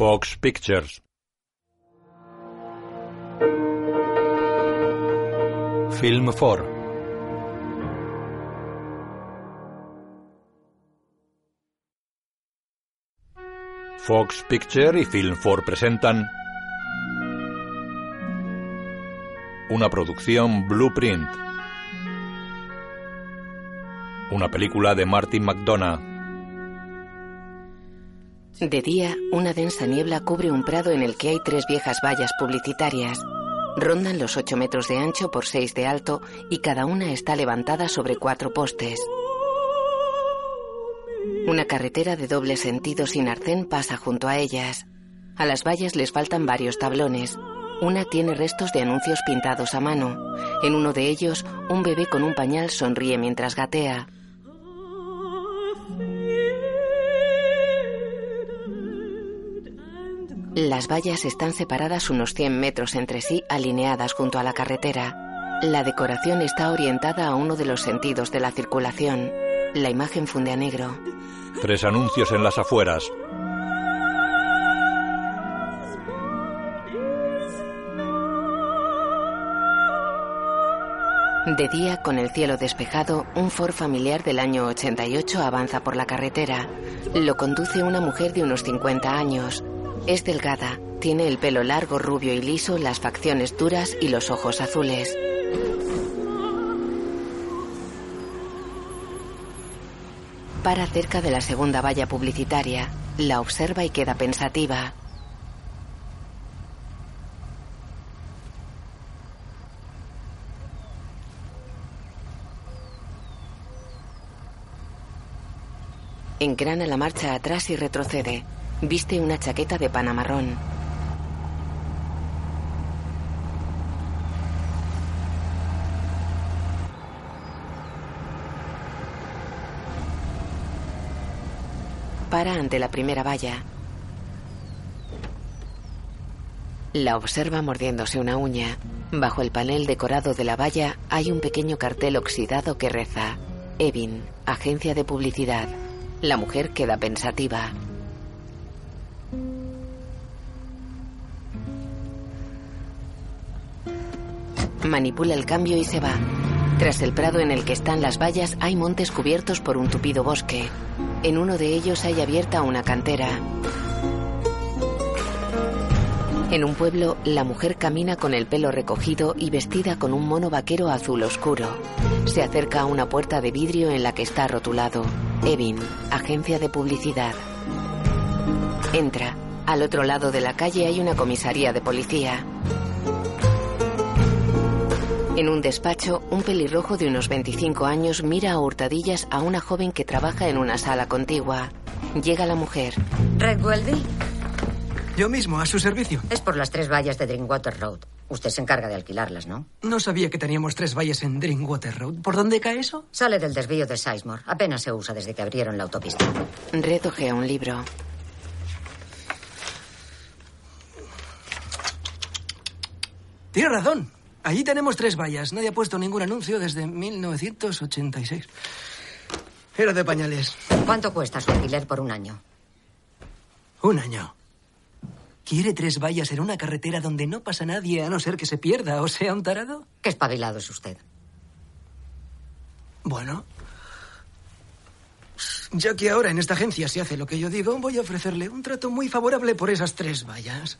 Fox Pictures. Film 4. Fox Picture y Film 4 presentan una producción Blueprint. Una película de Martin McDonough. De día, una densa niebla cubre un prado en el que hay tres viejas vallas publicitarias. Rondan los 8 metros de ancho por 6 de alto y cada una está levantada sobre cuatro postes. Una carretera de doble sentido sin arcén pasa junto a ellas. A las vallas les faltan varios tablones. Una tiene restos de anuncios pintados a mano. En uno de ellos, un bebé con un pañal sonríe mientras gatea. Las vallas están separadas unos 100 metros entre sí, alineadas junto a la carretera. La decoración está orientada a uno de los sentidos de la circulación. La imagen funde a negro. Tres anuncios en las afueras. De día, con el cielo despejado, un Ford familiar del año 88 avanza por la carretera. Lo conduce una mujer de unos 50 años. Es delgada, tiene el pelo largo, rubio y liso, las facciones duras y los ojos azules. Para cerca de la segunda valla publicitaria. La observa y queda pensativa. Engrana la marcha atrás y retrocede. Viste una chaqueta de pana marrón. Para ante la primera valla. La observa mordiéndose una uña. Bajo el panel decorado de la valla hay un pequeño cartel oxidado que reza: Evin, agencia de publicidad. La mujer queda pensativa. Manipula el cambio y se va. Tras el prado en el que están las vallas hay montes cubiertos por un tupido bosque. En uno de ellos hay abierta una cantera. En un pueblo, la mujer camina con el pelo recogido y vestida con un mono vaquero azul oscuro. Se acerca a una puerta de vidrio en la que está rotulado. Evin, agencia de publicidad. Entra. Al otro lado de la calle hay una comisaría de policía. En un despacho, un pelirrojo de unos 25 años mira a hurtadillas a una joven que trabaja en una sala contigua. Llega la mujer. ¿Red Weldy? Yo mismo, a su servicio. Es por las tres vallas de Drinkwater Road. Usted se encarga de alquilarlas, ¿no? No sabía que teníamos tres vallas en Drinkwater Road. ¿Por dónde cae eso? Sale del desvío de Sizemore. Apenas se usa desde que abrieron la autopista. Red ojea un libro. Tiene razón. Allí tenemos tres vallas. Nadie ha puesto ningún anuncio desde 1986. Era de pañales. ¿Cuánto cuesta su alquiler por un año? Un año. ¿Quiere tres vallas en una carretera donde no pasa nadie a no ser que se pierda o sea un tarado? Qué espabilado es usted. Bueno. Ya que ahora en esta agencia se hace lo que yo digo, voy a ofrecerle un trato muy favorable por esas tres vallas.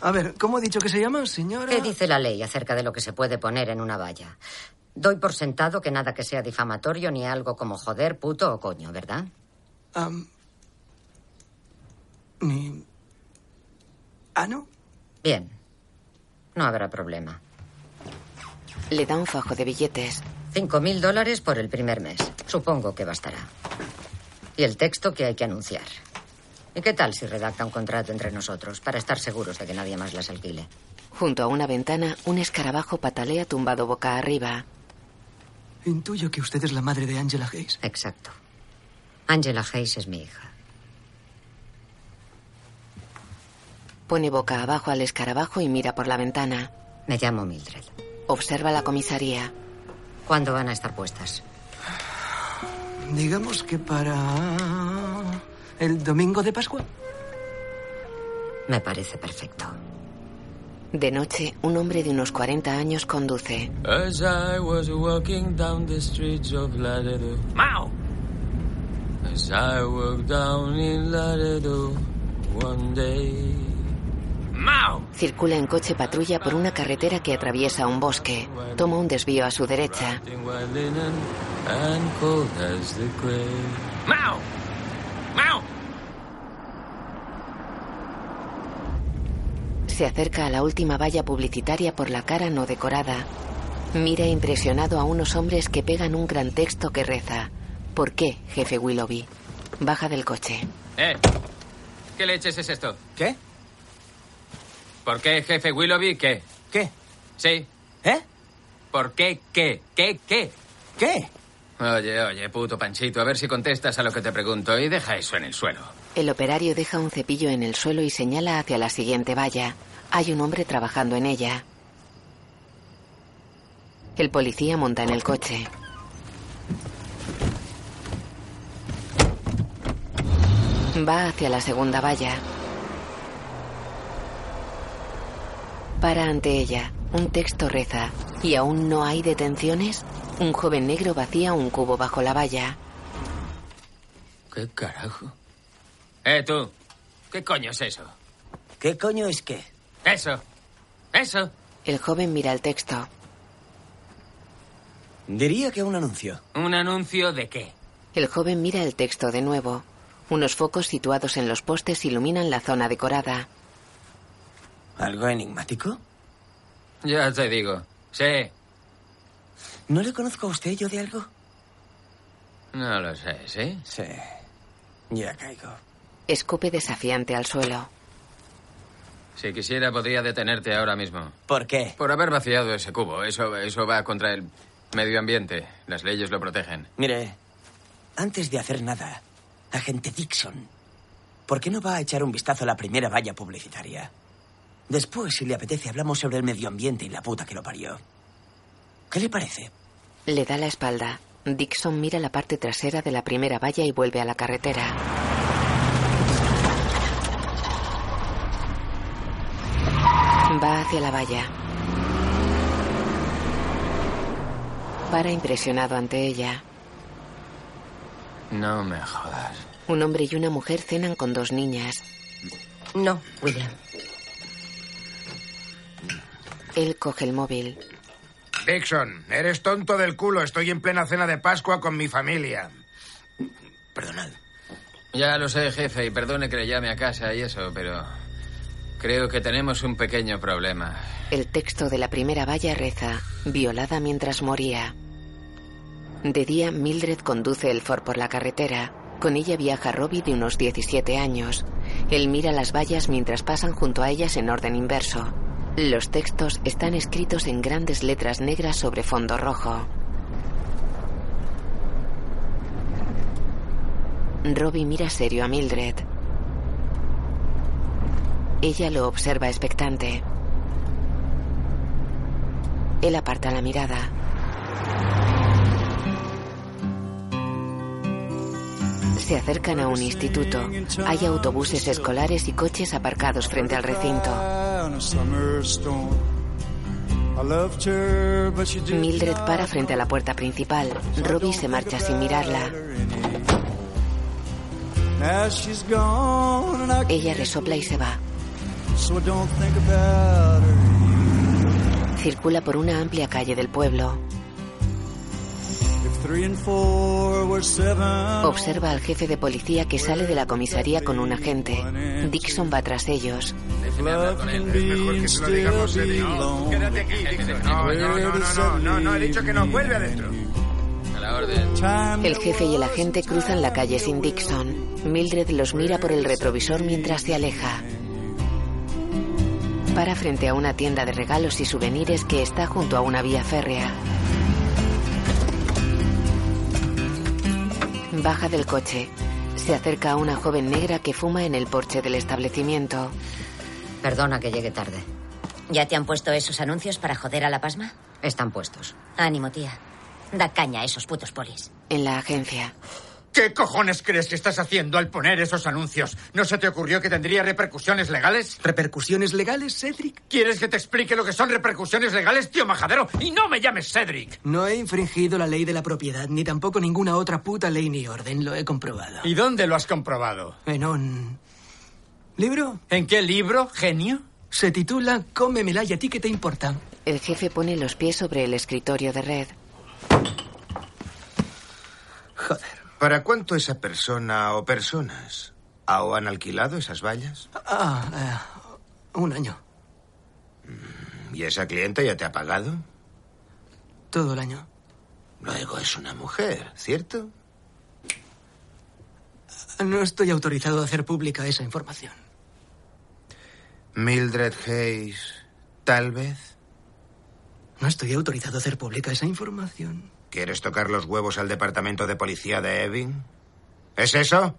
A ver, ¿cómo ha dicho que se llama, señora? ¿Qué dice la ley acerca de lo que se puede poner en una valla? Doy por sentado que nada que sea difamatorio ni algo como joder, puto o coño, ¿verdad? Ni. ¿Ah, no? Bien. No habrá problema. Le da un fajo de billetes. Cinco mil dólares por el primer mes. Supongo que bastará. Y el texto que hay que anunciar. ¿Y qué tal si redacta un contrato entre nosotros para estar seguros de que nadie más las alquile? Junto a una ventana, un escarabajo patalea tumbado boca arriba. Intuyo que usted es la madre de Angela Hayes. Exacto. Angela Hayes es mi hija. Pone boca abajo al escarabajo y mira por la ventana. Me llamo Mildred. Observa la comisaría. ¿Cuándo van a estar puestas? Digamos que para. El domingo de Pascua. Me parece perfecto. De noche, un hombre de unos 40 años conduce. As I was walking down the streets of Laredo. ¡Mao! As I walked down in Laredo one day. ¡Mao! Circula en coche patrulla por una carretera que atraviesa un bosque. Toma un desvío a su derecha. In Se acerca a la última valla publicitaria por la cara no decorada. Mira impresionado a unos hombres que pegan un gran texto que reza. ¿Por qué, jefe Willoughby? Baja del coche. Eh, ¿qué leches es esto? ¿Qué? ¿Por qué, jefe Willoughby, qué? ¿Qué? Sí, ¿Eh? ¿por qué, qué? ¿Qué, qué? ¿Qué? Oye, oye, puto Panchito, a ver si contestas a lo que te pregunto y deja eso en el suelo. El operario deja un cepillo en el suelo y señala hacia la siguiente valla. Hay un hombre trabajando en ella. El policía monta en el coche. Va hacia la segunda valla. Para ante ella. Un texto reza. ¿Y aún no hay detenciones? Un joven negro vacía un cubo bajo la valla. ¿Qué carajo? Eh, tú. ¿Qué coño es eso? ¿Qué coño es qué? Eso. Eso. El joven mira el texto. Diría que un anuncio. ¿Un anuncio de qué? El joven mira el texto de nuevo. Unos focos situados en los postes iluminan la zona decorada. ¿Algo enigmático? Ya te digo. Sí. ¿No le conozco a usted yo de algo? No lo sé, ¿sí? Sí. Ya caigo. Escupe desafiante al suelo. Si quisiera, podría detenerte ahora mismo. ¿Por qué? Por haber vaciado ese cubo. Eso, eso va contra el medio ambiente. Las leyes lo protegen. Mire, antes de hacer nada, agente Dixon, ¿por qué no va a echar un vistazo a la primera valla publicitaria? Después, si le apetece, hablamos sobre el medio ambiente y la puta que lo parió. ¿Qué le parece? Le da la espalda. Dixon mira la parte trasera de la primera valla y vuelve a la carretera. Va hacia la valla. Para impresionado ante ella. No me jodas. Un hombre y una mujer cenan con dos niñas. No, William. Él coge el móvil. Dixon, eres tonto del culo. Estoy en plena cena de Pascua con mi familia. Perdonad. Ya lo sé, jefe, y perdone que le llame a casa y eso, pero creo que tenemos un pequeño problema. El texto de la primera valla reza, violada mientras moría. De día, Mildred conduce el Ford por la carretera. Con ella viaja Robbie de unos 17 años. Él mira las vallas mientras pasan junto a ellas en orden inverso. Los textos están escritos en grandes letras negras sobre fondo rojo. Robbie mira serio a Mildred. Ella lo observa expectante. Él aparta la mirada. Se acercan a un instituto. Hay autobuses escolares y coches aparcados frente al recinto. Mildred para frente a la puerta principal. Robbie se marcha sin mirarla. Ella resopla y se va. Circula por una amplia calle del pueblo. Observa al jefe de policía que sale de la comisaría con un agente. Dixon va tras ellos. Déjeme hablar con él. Es mejor que se lo digamos serio. No, quédate aquí, Dixon. No, no, no, no, no, no, no, he dicho que no. Vuelve adentro. A la orden. El jefe y el agente cruzan la calle sin Dixon. Mildred los mira por el retrovisor mientras se aleja. Para frente a una tienda de regalos y souvenirs que está junto a una vía férrea. Baja del coche. Se acerca a una joven negra que fuma en el porche del establecimiento. Perdona que llegue tarde. ¿Ya te han puesto esos anuncios para joder a la pasma? Están puestos. Ánimo, tía. Da caña a esos putos polis. En la agencia. ¿Qué cojones crees que estás haciendo al poner esos anuncios? ¿No se te ocurrió que tendría repercusiones legales? ¿Repercusiones legales, Cedric? ¿Quieres que te explique lo que son repercusiones legales, tío majadero? Y no me llames Cedric. No he infringido la ley de la propiedad, ni tampoco ninguna otra puta ley ni orden. Lo he comprobado. ¿Y dónde lo has comprobado? En un... ¿Libro? ¿En qué libro, genio? Se titula Cómemela y a ti qué te importa. El jefe pone los pies sobre el escritorio de Red. Joder. ¿Para cuánto esa persona o personas ¿O han alquilado esas vallas? Ah, eh, un año. ¿Y esa clienta ya te ha pagado? Todo el año. Luego es una mujer, ¿cierto? No estoy autorizado a hacer pública esa información. Mildred Hayes, tal vez. No estoy autorizado a hacer pública esa información. ¿Quieres tocar los huevos al departamento de policía de Evin? ¿Es eso?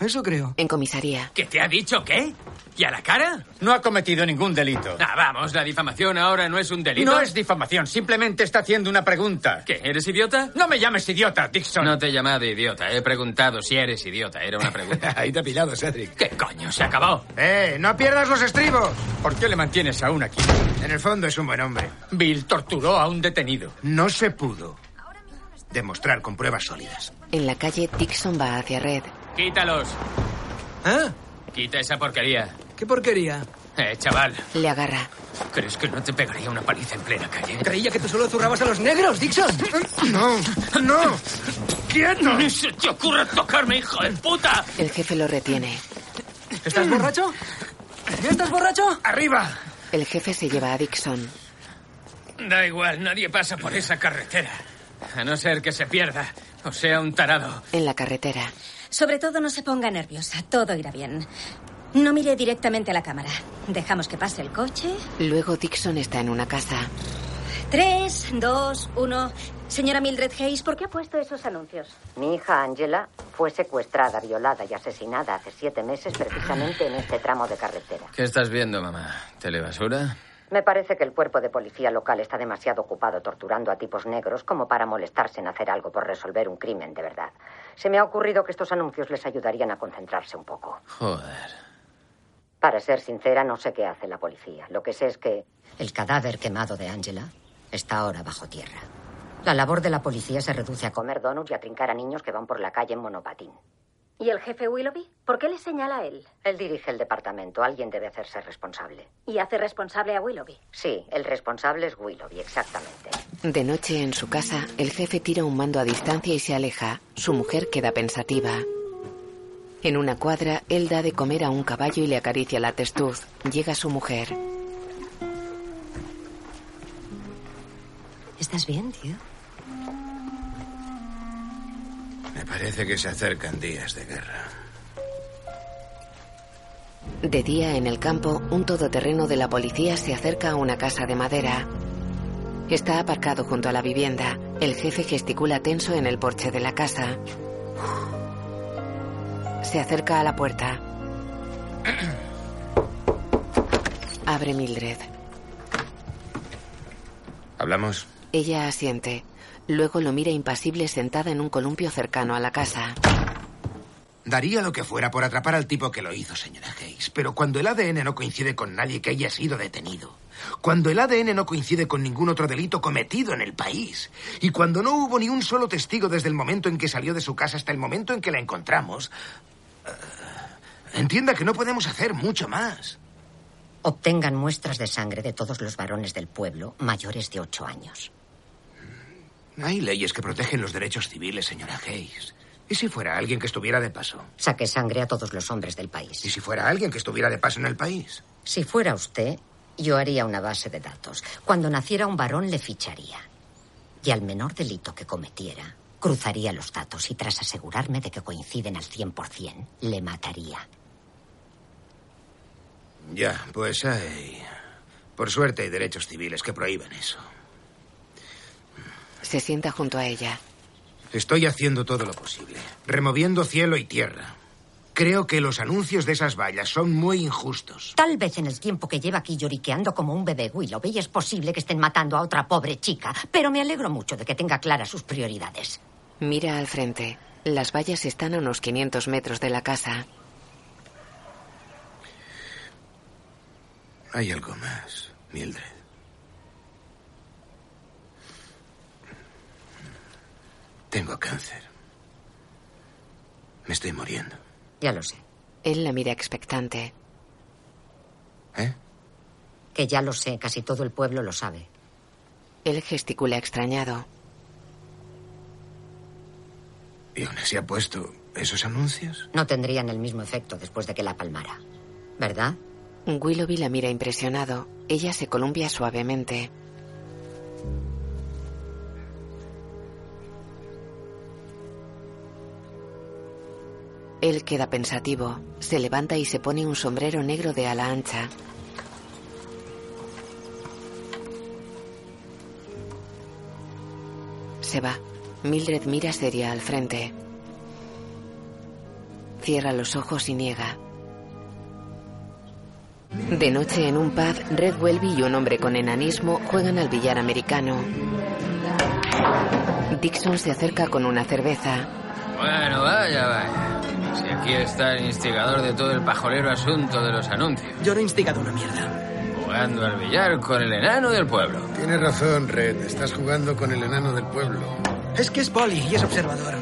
Eso creo. En comisaría. ¿Qué te ha dicho qué? ¿Y a la cara? No ha cometido ningún delito. Ah, vamos, la difamación ahora no es un delito. No es difamación, simplemente está haciendo una pregunta. ¿Qué? ¿Eres idiota? No me llames idiota, Dixon. No te he llamado idiota, he preguntado si eres idiota. Era una pregunta. Ahí te ha pillado, Cedric. ¿Qué coño? Se acabó. ¡Eh! ¡No pierdas los estribos! ¿Por qué le mantienes aún aquí? En el fondo es un buen hombre. Bill torturó a un detenido. No se pudo demostrar con pruebas sólidas. En la calle, Dixon va hacia Red. Quítalos. ¿Ah? Quita esa porquería. ¿Qué porquería? Eh, chaval. Le agarra. ¿Crees que no te pegaría una paliza en plena calle? Creía que tú solo zurrabas a los negros, Dixon. No, no. ¡Quieto! ¡Ni se te ocurre tocarme, hijo de puta! El jefe lo retiene. ¿Estás borracho? ¿Ya estás borracho? ¡Arriba! El jefe se lleva a Dixon. Da igual, nadie pasa por esa carretera. A no ser que se pierda o sea un tarado. En la carretera. Sobre todo no se ponga nerviosa, todo irá bien. No mire directamente a la cámara. Dejamos que pase el coche. Luego Dixon está en una casa. Tres, dos, uno. Señora Mildred Hayes, ¿por qué ha puesto esos anuncios? Mi hija Angela fue secuestrada, violada y asesinada hace siete meses precisamente en este tramo de carretera. ¿Qué estás viendo, mamá? ¿Telebasura? Me parece que el cuerpo de policía local está demasiado ocupado torturando a tipos negros como para molestarse en hacer algo por resolver un crimen de verdad. Se me ha ocurrido que estos anuncios les ayudarían a concentrarse un poco. Joder. Para ser sincera, no sé qué hace la policía. Lo que sé es que... El cadáver quemado de Angela está ahora bajo tierra. La labor de la policía se reduce a comer donuts y a trincar a niños que van por la calle en monopatín. ¿Y el jefe Willoughby? ¿Por qué le señala a él? Él dirige el departamento. Alguien debe hacerse responsable. ¿Y hace responsable a Willoughby? Sí, el responsable es Willoughby, exactamente. De noche en su casa, el jefe tira un mando a distancia y se aleja. Su mujer queda pensativa. En una cuadra, él da de comer a un caballo y le acaricia la testuz. Llega su mujer. ¿Estás bien, tío? Me parece que se acercan días de guerra. De día, en el campo, un todoterreno de la policía se acerca a una casa de madera. Está aparcado junto a la vivienda. El jefe gesticula tenso en el porche de la casa. Se acerca a la puerta. Abre Mildred. ¿Hablamos? Ella asiente. Luego lo mira impasible sentada en un columpio cercano a la casa. Daría lo que fuera por atrapar al tipo que lo hizo, señora Hayes. Pero cuando el ADN no coincide con nadie que haya sido detenido, cuando el ADN no coincide con ningún otro delito cometido en el país, y cuando no hubo ni un solo testigo desde el momento en que salió de su casa hasta el momento en que la encontramos, eh, entienda que no podemos hacer mucho más. Obtengan muestras de sangre de todos los varones del pueblo mayores de ocho años. Hay leyes que protegen los derechos civiles, señora Hayes. ¿Y si fuera alguien que estuviera de paso? Saque sangre a todos los hombres del país. ¿Y si fuera alguien que estuviera de paso en el país? Si fuera usted, yo haría una base de datos. Cuando naciera un varón, le ficharía. Y al menor delito que cometiera, cruzaría los datos y tras asegurarme de que coinciden al 100%, le mataría. Ya, pues hay... Por suerte hay derechos civiles que prohíben eso. Se sienta junto a ella. Estoy haciendo todo lo posible, removiendo cielo y tierra. Creo que los anuncios de esas vallas son muy injustos. Tal vez en el tiempo que lleva aquí lloriqueando como un bebé Willoughby es posible que estén matando a otra pobre chica, pero me alegro mucho de que tenga claras sus prioridades. Mira al frente. Las vallas están a unos 500 metros de la casa. Hay algo más, Mildred. Tengo cáncer. Me estoy muriendo. Ya lo sé. Él la mira expectante. ¿Eh? Que ya lo sé, casi todo el pueblo lo sabe. Él gesticula extrañado. ¿Y aún así ha puesto esos anuncios? No tendrían el mismo efecto después de que la palmara. ¿Verdad? Willoughby la mira impresionado. Ella se columpia suavemente. Él queda pensativo. Se levanta y se pone un sombrero negro de ala ancha. Se va. Mildred mira seria al frente. Cierra los ojos y niega. De noche en un pub, Red Welby y un hombre con enanismo juegan al billar americano. Dixon se acerca con una cerveza. Bueno, vaya, vaya. Si aquí está el instigador de todo el pajolero asunto de los anuncios. Yo no he instigado una mierda. Jugando al billar con el enano del pueblo. Tienes razón, Red. Estás jugando con el enano del pueblo. Es que es poli y es observador.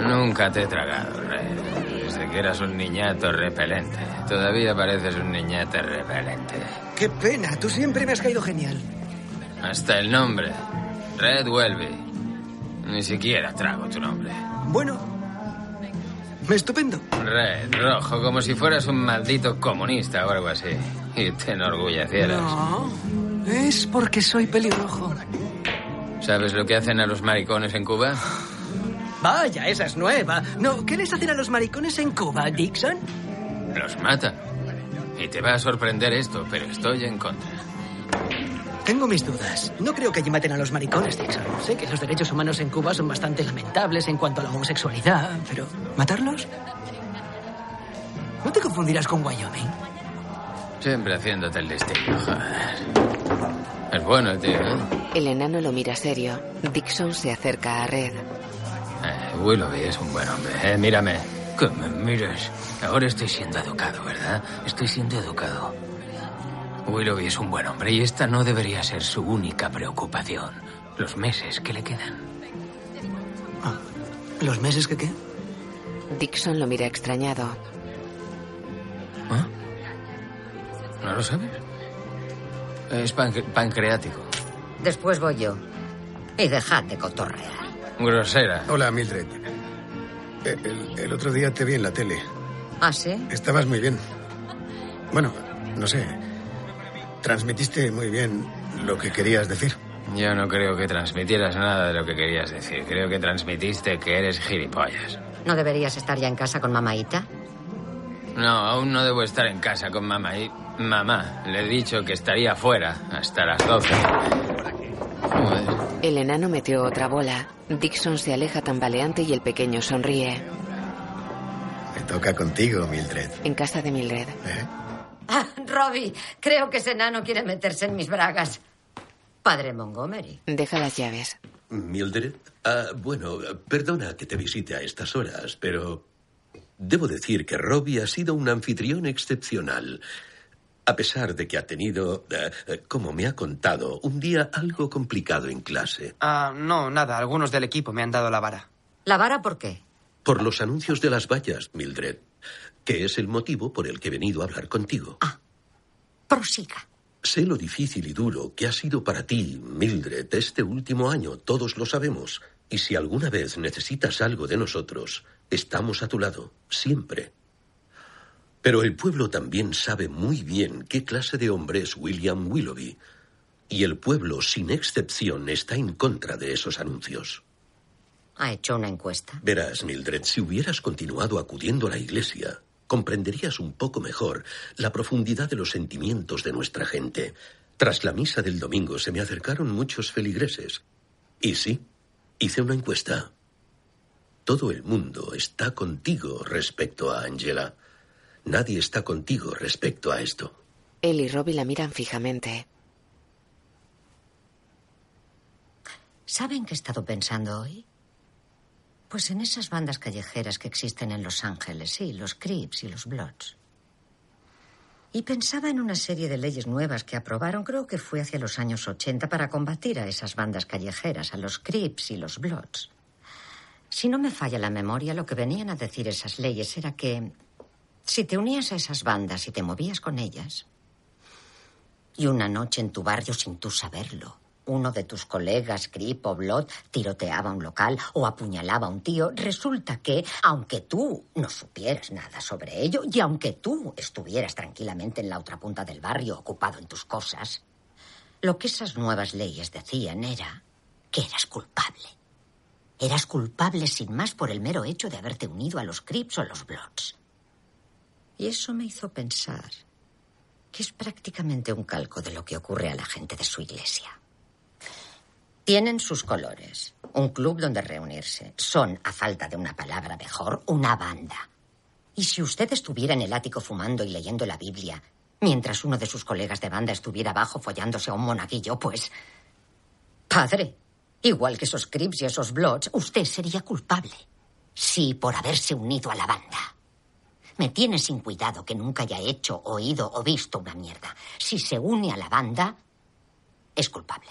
Nunca te he tragado, Red. Desde que eras un niñato repelente. Todavía pareces un niñato repelente. Qué pena, tú siempre me has caído genial. Hasta el nombre. Red Welby. Ni siquiera trago tu nombre. Bueno, estupendo. Red, rojo, como si fueras un maldito comunista o algo así. Y te enorgullecieras. No, es porque soy pelirrojo. ¿Sabes lo que hacen a los maricones en Cuba? Vaya, esa es nueva. No, ¿qué les hacen a los maricones en Cuba, Dixon? Los matan. Y te va a sorprender esto, pero estoy en contra. Tengo mis dudas. No creo que allí maten a los maricones, Dixon. Sé que los derechos humanos en Cuba son bastante lamentables en cuanto a la homosexualidad, pero ¿matarlos? ¿No te confundirás con Wyoming? Siempre haciéndote el destino, joder. Es bueno, tío, ¿eh? El enano lo mira serio. Dixon se acerca a Red. Eh, Willoughby es un buen hombre, ¿eh? Mírame. Que me mires. Ahora estoy siendo educado, ¿verdad? Estoy siendo educado. Willoughby es un buen hombre y esta no debería ser su única preocupación. Los meses que le quedan. Ah, ¿Los meses que qué? Dixon lo mira extrañado. ¿Ah? ¿No lo sabes? Es panc- pancreático. Después voy yo. Y dejad de cotorrear. Grosera. Hola, Mildred. Eh, El, el otro día te vi en la tele. ¿Ah, sí? Estabas muy bien. Bueno, no sé. Transmitiste muy bien lo que querías decir. Yo no creo que transmitieras nada de lo que querías decir. Creo que transmitiste que eres gilipollas. ¿No deberías estar ya en casa con mamaita? No, aún no debo estar en casa con mamá. Y mamá, le he dicho que estaría fuera hasta las 12. Joder. El enano metió otra bola. Dixon se aleja tambaleante y el pequeño sonríe. Me toca contigo, Mildred. En casa de Mildred. Ah, Robbie, creo que ese enano quiere meterse en mis bragas. Padre Montgomery. Deja las llaves. Mildred, ah, bueno, perdona que te visite a estas horas, pero debo decir que Robbie ha sido un anfitrión excepcional. A pesar de que ha tenido, eh, como me ha contado, un día algo complicado en clase. Ah, no, nada. Algunos del equipo me han dado la vara. ¿La vara por qué? Por los anuncios de las vallas, Mildred, que es el motivo por el que he venido a hablar contigo. Prosiga. Sé lo difícil y duro que ha sido para ti, Mildred, este último año, todos lo sabemos. Y si alguna vez necesitas algo de nosotros, estamos a tu lado, siempre. Pero el pueblo también sabe muy bien qué clase de hombre es William Willoughby. Y el pueblo, sin excepción, está en contra de esos anuncios. Ha hecho una encuesta. Verás, Mildred, si hubieras continuado acudiendo a la iglesia, comprenderías un poco mejor la profundidad de los sentimientos de nuestra gente. Tras la misa del domingo se me acercaron muchos feligreses. Y sí, hice una encuesta. Todo el mundo está contigo respecto a Angela. Nadie está contigo respecto a esto. Él y Robbie la miran fijamente. ¿Saben qué he estado pensando hoy? Pues en esas bandas callejeras que existen en Los Ángeles, sí, los Crips y los Bloods. Y pensaba en una serie de leyes nuevas que aprobaron, creo que fue hacia los años 80, para combatir a esas bandas callejeras, a los Crips y los Bloods. Si no me falla la memoria, lo que venían a decir esas leyes era que si te unías a esas bandas y te movías con ellas, y una noche en tu barrio sin tú saberlo, uno de tus colegas, Crip o Blood, tiroteaba un local o apuñalaba a un tío, resulta que, aunque tú no supieras nada sobre ello y aunque tú estuvieras tranquilamente en la otra punta del barrio ocupado en tus cosas, lo que esas nuevas leyes decían era que eras culpable. Eras culpable sin más por el mero hecho de haberte unido a los Crips o los Bloods. Y eso me hizo pensar que es prácticamente un calco de lo que ocurre a la gente de su iglesia. Tienen sus colores, un club donde reunirse. Son, a falta de una palabra mejor, una banda. Y si usted estuviera en el ático fumando y leyendo la Biblia, mientras uno de sus colegas de banda estuviera abajo follándose a un monaguillo, pues... Padre, igual que esos Crips y esos Bloods, usted sería culpable. Sí, por haberse unido a la banda. Me tiene sin cuidado que nunca haya hecho, oído o visto una mierda. Si se une a la banda, es culpable.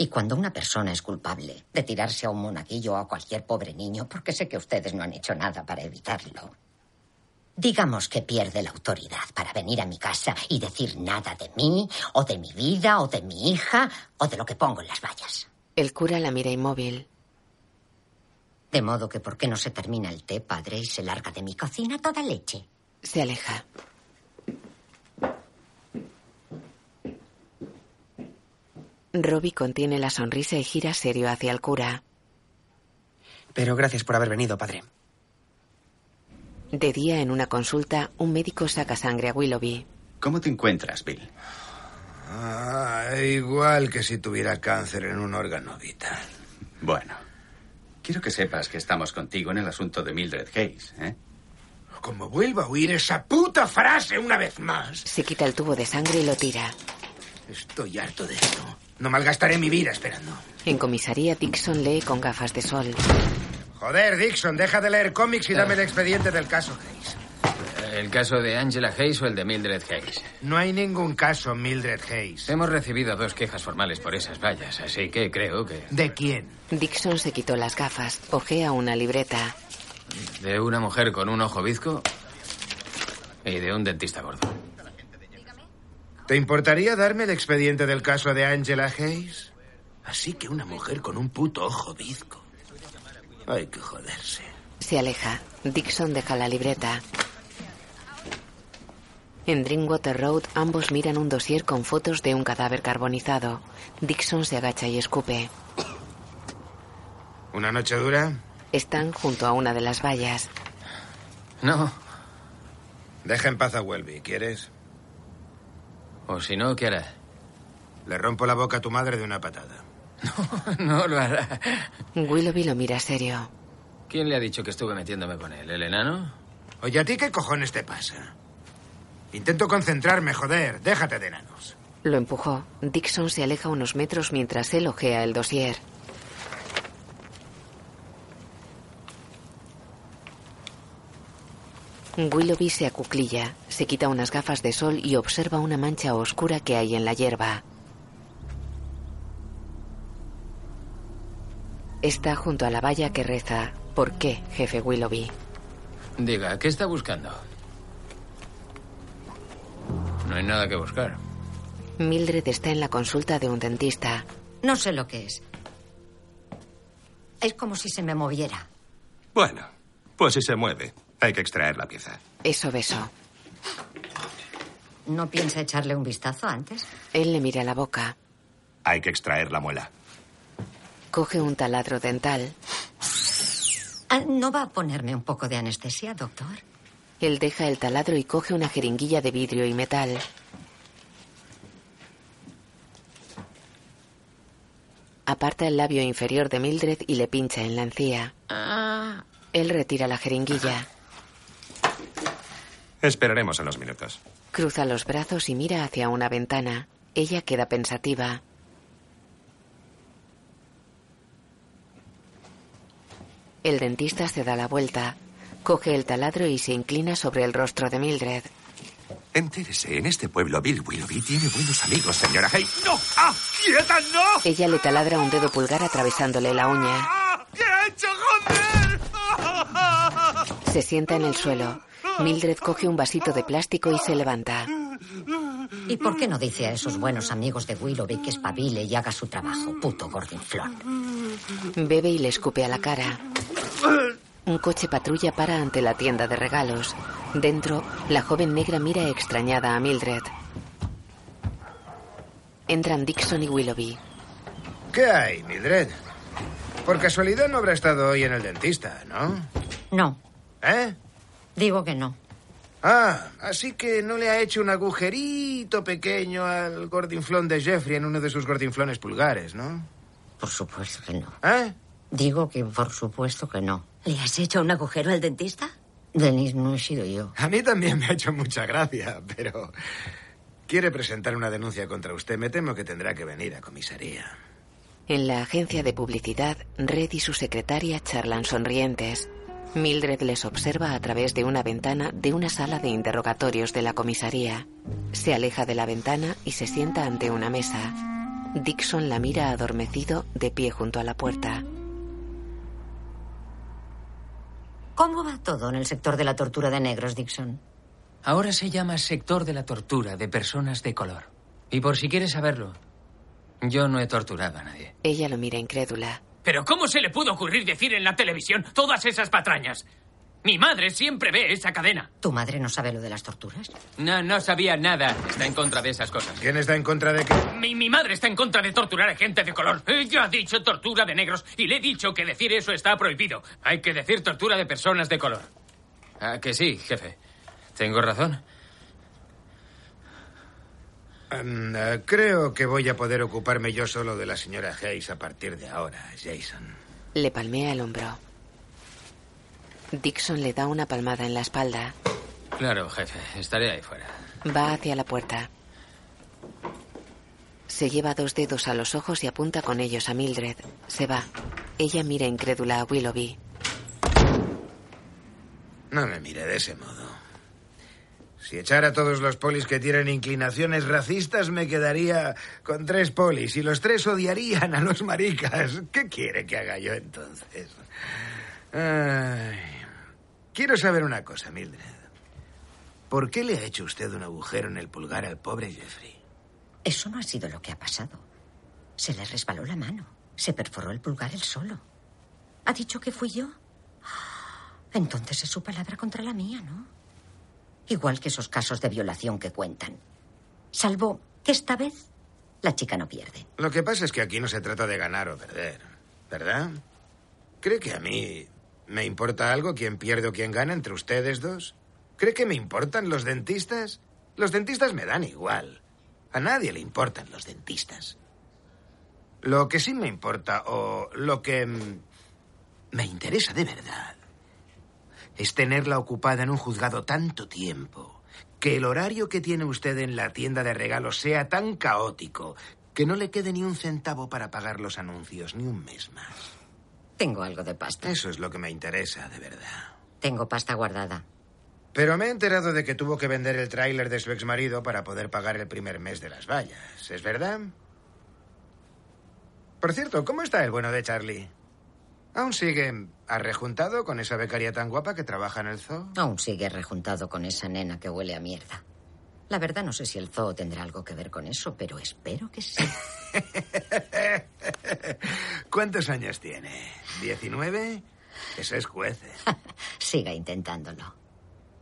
Y cuando una persona es culpable de tirarse a un monaguillo o a cualquier pobre niño, porque sé que ustedes no han hecho nada para evitarlo, digamos que pierde la autoridad para venir a mi casa y decir nada de mí, o de mi vida, o de mi hija, o de lo que pongo en las vallas. El cura la mira inmóvil. De modo que, ¿por qué no se termina el té, padre, y se larga de mi cocina toda leche? Se aleja. Robbie contiene la sonrisa y gira serio hacia el cura. Pero gracias por haber venido, padre. De día, en una consulta, un médico saca sangre a Willoughby. ¿Cómo te encuentras, Bill? Ah, igual que si tuviera cáncer en un órgano vital. Bueno, quiero que sepas que estamos contigo en el asunto de Mildred Hayes, ¿eh? Como vuelva a oír esa puta frase una vez más. Se quita el tubo de sangre y lo tira. Estoy harto de esto. No malgastaré mi vida esperando. En comisaría, Dixon lee con gafas de sol. Joder, Dixon, deja de leer cómics y dame el expediente del caso Hayes. ¿El caso de Angela Hayes o el de Mildred Hayes? No hay ningún caso Mildred Hayes. Hemos recibido dos quejas formales por esas vallas, así que creo que... ¿De quién? Dixon se quitó las gafas, ojea una libreta. De una mujer con un ojo bizco y de un dentista gordo. ¿Te importaría darme el expediente del caso de Angela Hayes? Así que una mujer con un puto ojo bizco. Hay que joderse. Se aleja. Dixon deja la libreta. En Drinkwater Road ambos miran un dossier con fotos de un cadáver carbonizado. Dixon se agacha y escupe. ¿Una noche dura? Están junto a una de las vallas. No. Deja en paz a Welby, ¿quieres? O si no, ¿qué hará? Le rompo la boca a tu madre de una patada. No, no lo hará. Willoughby lo mira serio. ¿Quién le ha dicho que estuve metiéndome con él? ¿El enano? Oye, ¿a ti qué cojones te pasa? Intento concentrarme, joder. Déjate de enanos. Lo empujó. Dixon se aleja unos metros mientras él ojea el dossier. Willoughby se acuclilla, se quita unas gafas de sol y observa una mancha oscura que hay en la hierba. Está junto a la valla que reza. ¿Por qué, jefe Willoughby? Diga, ¿qué está buscando? No hay nada que buscar. Mildred está en la consulta de un dentista. No sé lo que es. Es como si se me moviera. Bueno, pues si se mueve, hay que extraer la pieza. Es obeso. ¿No piensa echarle un vistazo antes? Él le mira la boca. Hay que extraer la muela. Coge un taladro dental. Ah, ¿No va a ponerme un poco de anestesia, doctor? Él deja el taladro y coge una jeringuilla de vidrio y metal. Aparta el labio inferior de Mildred y le pincha en la encía. Él retira la jeringuilla. Esperaremos unos minutos. Cruza los brazos y mira hacia una ventana. Ella queda pensativa. El dentista se da la vuelta, coge el taladro y se inclina sobre el rostro de Mildred. Entérese, en este pueblo Bill Willoughby tiene buenos amigos, señora Hay. ¡No! ¡Ah! ¡Quieta, no! Ella le taladra un dedo pulgar atravesándole la uña. ¿Qué ha hecho, joder? Se sienta en el suelo. Mildred coge un vasito de plástico y se levanta. ¿Y por qué no dice a esos buenos amigos de Willoughby que espabile y haga su trabajo, puto gordinflón? Bebe y le escupe a la cara. Un coche patrulla para ante la tienda de regalos. Dentro, la joven negra mira extrañada a Mildred. Entran Dixon y Willoughby. ¿Qué hay, Mildred? Por casualidad no habrá estado hoy en el dentista, ¿no? No. ¿Eh? Digo que no. Ah, así que no le ha hecho un agujerito pequeño al gordinflón de Jeffrey en uno de sus gordinflones pulgares, ¿no? Por supuesto que no. ¿Eh? Digo que por supuesto que no. ¿Le has hecho un agujero al dentista? Denise, no he sido yo. A mí también me ha hecho mucha gracia, pero... Quiere presentar una denuncia contra usted. Me temo que tendrá que venir a comisaría. En la agencia de publicidad, Red y su secretaria charlan sonrientes. Mildred les observa a través de una ventana de una sala de interrogatorios de la comisaría. Se aleja de la ventana y se sienta ante una mesa. Dixon la mira adormecido de pie junto a la puerta. ¿Cómo va todo en el sector de la tortura de negros, Dixon? Ahora se llama sector de la tortura de personas de color. Y por si quieres saberlo, yo no he torturado a nadie. Ella lo mira incrédula. Pero ¿cómo se le pudo ocurrir decir en la televisión todas esas patrañas? Mi madre siempre ve esa cadena. ¿Tu madre no sabe lo de las torturas? No, no sabía nada. Está en contra de esas cosas. ¿Quién está en contra de qué? Mi, mi madre está en contra de torturar a gente de color. Ella ha dicho tortura de negros y le he dicho que decir eso está prohibido. Hay que decir tortura de personas de color. ¿A que sí, jefe? ¿Tengo razón? Um, uh, creo que voy a poder ocuparme yo solo de la señora Hayes a partir de ahora, Jason. Le palmea el hombro. Dixon le da una palmada en la espalda. Claro, jefe. Estaré ahí fuera. Va hacia la puerta. Se lleva dos dedos a los ojos y apunta con ellos a Mildred. Se va. Ella mira incrédula a Willoughby. No me mire de ese modo. Si echara a todos los polis que tienen inclinaciones racistas, me quedaría con tres polis y los tres odiarían a los maricas. ¿Qué quiere que haga yo entonces? Quiero saber una cosa, Mildred. ¿Por qué le ha hecho usted un agujero en el pulgar al pobre Jeffrey? Eso no ha sido lo que ha pasado. Se le resbaló la mano. Se perforó el pulgar él solo. ¿Ha dicho que fui yo? Entonces es su palabra contra la mía, ¿no? Igual que esos casos de violación que cuentan. Salvo que esta vez la chica no pierde. Lo que pasa es que aquí no se trata de ganar o perder, ¿verdad? ¿Cree que a mí me importa algo quién pierde o quién gana entre ustedes dos? ¿Cree que me importan los dentistas? Los dentistas me dan igual. A nadie le importan los dentistas. Lo que sí me importa, o lo que me interesa de verdad, es tenerla ocupada en un juzgado tanto tiempo, que el horario que tiene usted en la tienda de regalos sea tan caótico, que no le quede ni un centavo para pagar los anuncios, ni un mes más. Tengo algo de pasta. Eso es lo que me interesa, de verdad. Tengo pasta guardada. Pero me he enterado de que tuvo que vender el tráiler de su exmarido para poder pagar el primer mes de las vallas. ¿Es verdad? Por cierto, ¿cómo está el bueno de Charlie? ¿Aún sigue arrejuntado con esa becaria tan guapa que trabaja en el zoo? Aún sigue rejuntado con esa nena que huele a mierda. La verdad no sé si el zoo tendrá algo que ver con eso, pero espero que sí. ¿Cuántos años tiene? ¿19? Eso es juece. Siga intentándolo.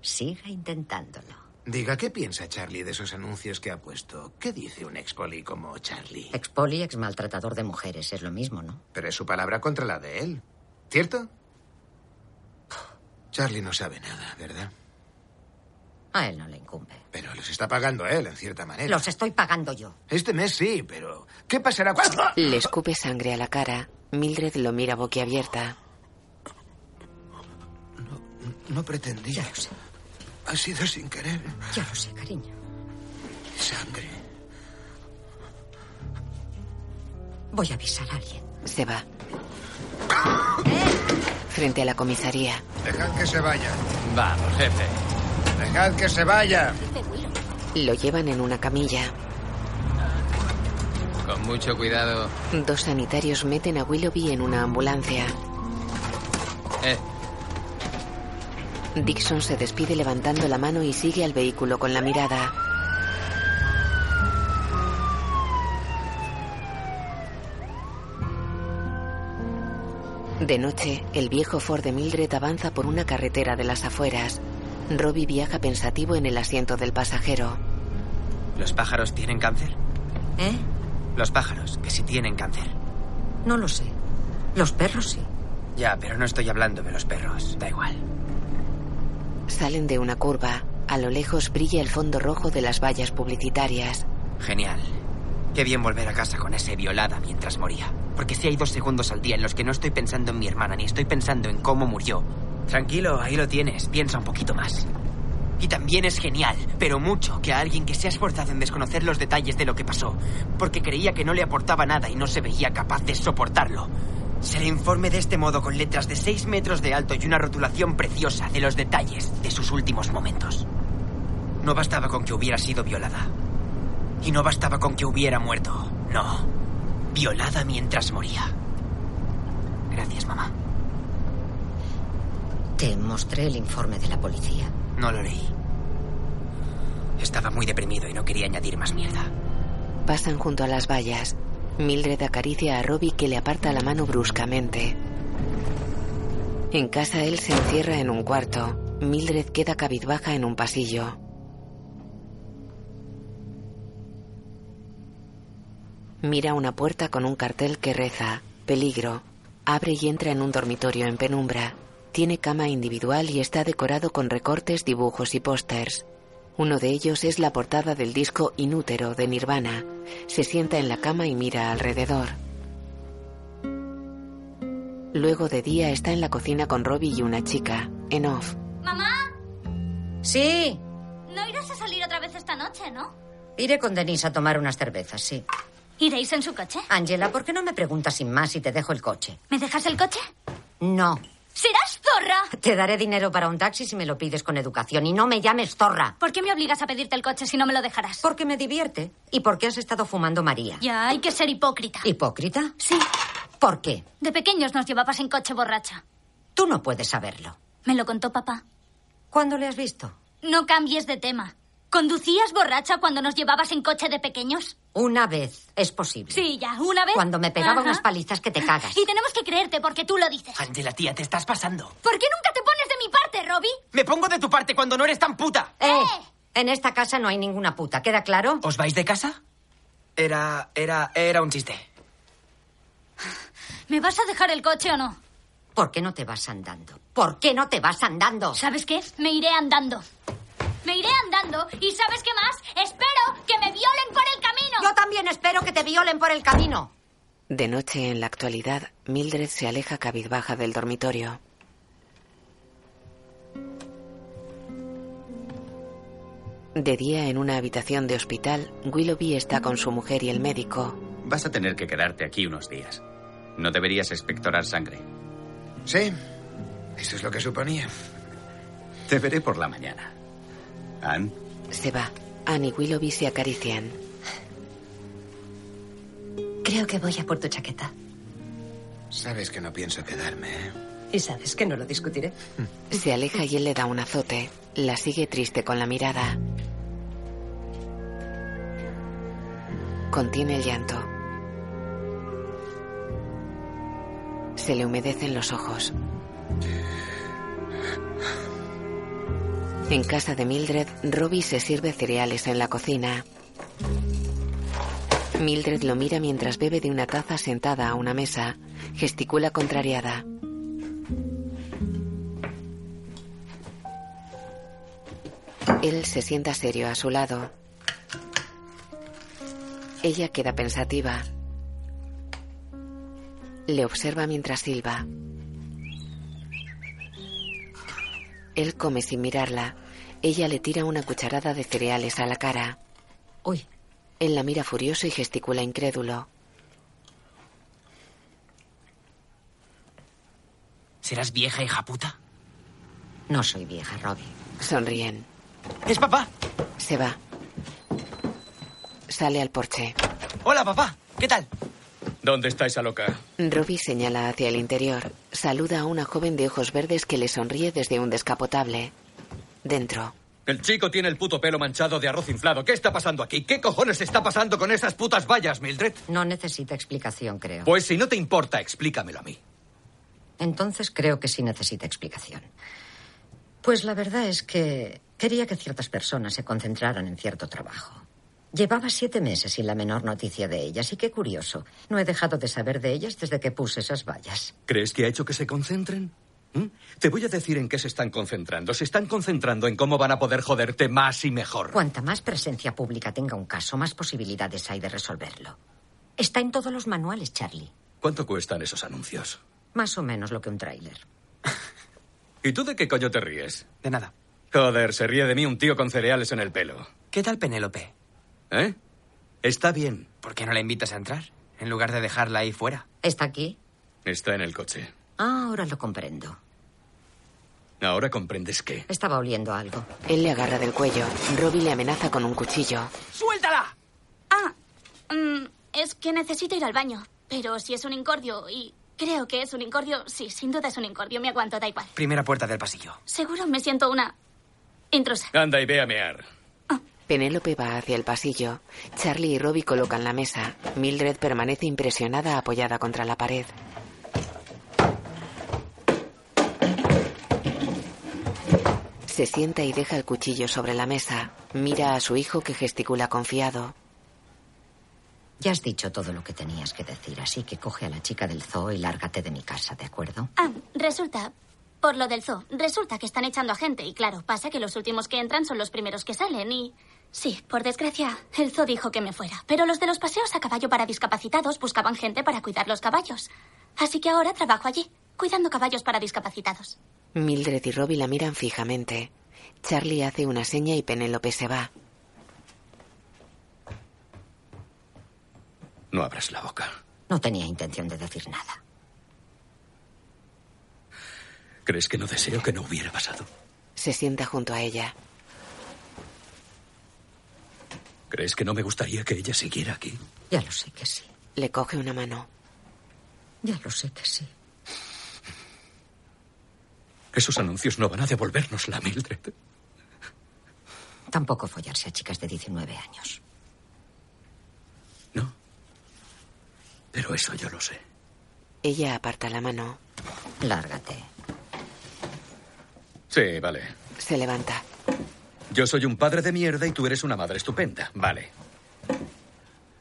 Siga intentándolo. Diga, ¿qué piensa Charlie de esos anuncios que ha puesto? ¿Qué dice un expoli como Charlie? Expoli, ex maltratador de mujeres, es lo mismo, ¿no? Pero es su palabra contra la de él. ¿Cierto? Charlie no sabe nada, ¿verdad? A él no le incumbe. Pero los está pagando él, en cierta manera. Los estoy pagando yo. Este mes sí, pero ¿qué pasará cuando...? Le escupe sangre a la cara. Mildred lo mira boquiabierta. No, no pretendía. Ya lo sé. Ha sido sin querer. Ya lo sé, cariño. Sangre. Voy a avisar a alguien. Se va. Frente a la comisaría. Dejad que se vaya. Vamos, jefe. Dejad que se vaya. Lo llevan en una camilla. Con mucho cuidado. Dos sanitarios meten a Willoughby en una ambulancia. Eh, Dixon se despide levantando la mano y sigue al vehículo con la mirada. De noche, el viejo Ford de Mildred avanza por una carretera de las afueras. Robbie viaja pensativo en el asiento del pasajero. ¿Los pájaros tienen cáncer? ¿Eh? Los pájaros, que si tienen cáncer. No lo sé. Los perros sí. Ya, pero no estoy hablando de los perros. Da igual. Salen de una curva. A lo lejos brilla el fondo rojo de las vallas publicitarias. Genial. Qué bien volver a casa con ese violada mientras moría. Porque si hay dos segundos al día en los que no estoy pensando en mi hermana ni estoy pensando en cómo murió. Tranquilo, ahí lo tienes. Piensa un poquito más. Y también es genial, pero mucho, que a alguien que se ha esforzado en desconocer los detalles de lo que pasó, porque creía que no le aportaba nada y no se veía capaz de soportarlo. Se le informe de este modo con letras de 6 metros de alto y una rotulación preciosa de los detalles de sus últimos momentos. No bastaba con que hubiera sido violada. Y no bastaba con que hubiera muerto. No. Violada mientras moría. Gracias, mamá. Te mostré el informe de la policía. No lo leí. Estaba muy deprimido y no quería añadir más mierda. Pasan junto a las vallas. Mildred acaricia a Robbie que le aparta la mano bruscamente. En casa él se encierra en un cuarto. Mildred queda cabizbaja en un pasillo. Mira una puerta con un cartel que reza Peligro. Abre y entra en un dormitorio en penumbra. Tiene cama individual y está decorado con recortes, dibujos y pósters. Uno de ellos es la portada del disco Inútero de Nirvana. Se sienta en la cama y mira alrededor. Luego de día está en la cocina con Robbie y una chica, en off. ¿Mamá? Sí. No irás a salir otra vez esta noche, ¿no? Iré con Denise a tomar unas cervezas, sí. ¿Iréis en su coche? Angela, ¿por qué no me preguntas sin más si te dejo el coche? ¿Me dejas el coche? No. ¡Serás zorra! Te daré dinero para un taxi si me lo pides con educación y no me llames zorra. ¿Por qué me obligas a pedirte el coche si no me lo dejarás? Porque me divierte. ¿Y porque has estado fumando María? Ya, hay que ser hipócrita. ¿Hipócrita? Sí. ¿Por qué? De pequeños nos llevabas en coche borracha. Tú no puedes saberlo. Me lo contó papá. ¿Cuándo le has visto? No cambies de tema. ¿Conducías borracha cuando nos llevabas en coche de pequeños? Una vez. Es posible. Sí, ya, una vez. Cuando me pegaba Ajá. unas palizas que te cagas. Y tenemos que creerte porque tú lo dices. Angela, tía, te estás pasando. ¿Por qué nunca te pones de mi parte, Robbie? Me pongo de tu parte cuando no eres tan puta. ¡Eh! En esta casa no hay ninguna puta, ¿queda claro? ¿Os vais de casa? Era. era. era un chiste. ¿Me vas a dejar el coche o no? ¿Por qué no te vas andando? ¿Por qué no te vas andando? ¿Sabes qué? Me iré andando. Me iré andando y ¿sabes qué más? Espero que me violen por el camino. Yo también espero que te violen por el camino. De noche, en la actualidad, Mildred se aleja cabizbaja del dormitorio. De día, en una habitación de hospital, Willoughby está con su mujer y el médico. Vas a tener que quedarte aquí unos días. No deberías expectorar sangre. Sí, eso es lo que suponía. Te veré por la mañana. Anne, Se va. Anne y Willoughby se acarician. Creo que voy a por tu chaqueta. Sabes que no pienso quedarme, ¿eh? Y sabes que no lo discutiré. Se aleja y él le da un azote. La sigue triste con la mirada. Contiene el llanto. Se le humedecen los ojos. En casa de Mildred, Robbie se sirve cereales en la cocina. Mildred lo mira mientras bebe de una taza sentada a una mesa. Gesticula contrariada. Él se sienta serio a su lado. Ella queda pensativa. Le observa mientras silba. Él come sin mirarla. Ella le tira una cucharada de cereales a la cara. Uy. Él la mira furioso y gesticula incrédulo. ¿Serás vieja, hija puta? No soy vieja, Robbie. Sonríen. ¡Es papá! Se va. Sale al porche. Hola, papá. ¿Qué tal? ¿Dónde está esa loca? Robbie señala hacia el interior. Saluda a una joven de ojos verdes que le sonríe desde un descapotable. Dentro. El chico tiene el puto pelo manchado de arroz inflado. ¿Qué está pasando aquí? ¿Qué cojones está pasando con esas putas vallas, Mildred? No necesita explicación, creo. Pues si no te importa, explícamelo a mí. Entonces creo que sí necesita explicación. Pues la verdad es que quería que ciertas personas se concentraran en cierto trabajo. Llevaba siete meses sin la menor noticia de ellas y qué curioso. No he dejado de saber de ellas desde que puse esas vallas. ¿Crees que ha hecho que se concentren? ¿Mm? Te voy a decir en qué se están concentrando. Se están concentrando en cómo van a poder joderte más y mejor. Cuanta más presencia pública tenga un caso, más posibilidades hay de resolverlo. Está en todos los manuales, Charlie. ¿Cuánto cuestan esos anuncios? Más o menos lo que un tráiler. ¿Y tú de qué coño te ríes? De nada. Joder, se ríe de mí un tío con cereales en el pelo. ¿Qué tal Penélope? ¿Eh? Está bien. ¿Por qué no la invitas a entrar? En lugar de dejarla ahí fuera. ¿Está aquí? Está en el coche. Ah, ahora lo comprendo. Ahora comprendes qué. Estaba oliendo algo. Él le agarra del cuello. Robbie le amenaza con un cuchillo. ¡Suéltala! Ah, mm, es que necesito ir al baño. Pero si es un incordio y creo que es un incordio, sí, sin duda es un incordio. Me aguanto, da igual. Primera puerta del pasillo. Seguro me siento una intrusa. Anda y ve a mear. Penélope va hacia el pasillo. Charlie y Robbie colocan la mesa. Mildred permanece impresionada apoyada contra la pared. Se sienta y deja el cuchillo sobre la mesa. Mira a su hijo que gesticula confiado. Ya has dicho todo lo que tenías que decir, así que coge a la chica del zoo y lárgate de mi casa, ¿de acuerdo? Ah, resulta, por lo del zoo, resulta que están echando a gente y claro, pasa que los últimos que entran son los primeros que salen y... Sí, por desgracia, el zoo dijo que me fuera, pero los de los paseos a caballo para discapacitados buscaban gente para cuidar los caballos. Así que ahora trabajo allí, cuidando caballos para discapacitados. Mildred y Robbie la miran fijamente. Charlie hace una seña y Penélope se va. No abras la boca. No tenía intención de decir nada. ¿Crees que no deseo que no hubiera pasado? Se sienta junto a ella. ¿Crees que no me gustaría que ella siguiera aquí? Ya lo sé que sí. Le coge una mano. Ya lo sé que sí. Esos anuncios no van a devolvernos la Mildred. Tampoco follarse a chicas de 19 años. Pero eso yo lo sé. Ella aparta la mano. Lárgate. Sí, vale. Se levanta. Yo soy un padre de mierda y tú eres una madre estupenda. Vale.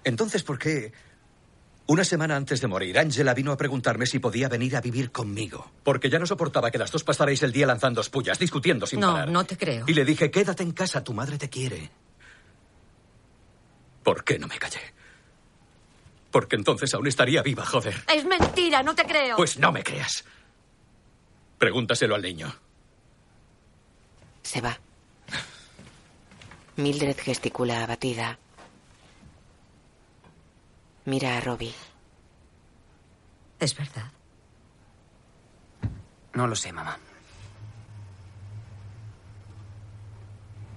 Entonces, ¿por qué una semana antes de morir, Angela vino a preguntarme si podía venir a vivir conmigo? Porque ya no soportaba que las dos pasarais el día lanzando espullas, discutiendo sin no, parar. No, no te creo. Y le dije, quédate en casa, tu madre te quiere. ¿Por qué no me callé? Porque entonces aún estaría viva, joder. Es mentira, no te creo. Pues no me creas. Pregúntaselo al niño. Se va. Mildred gesticula abatida. Mira a Robbie. Es verdad. No lo sé, mamá.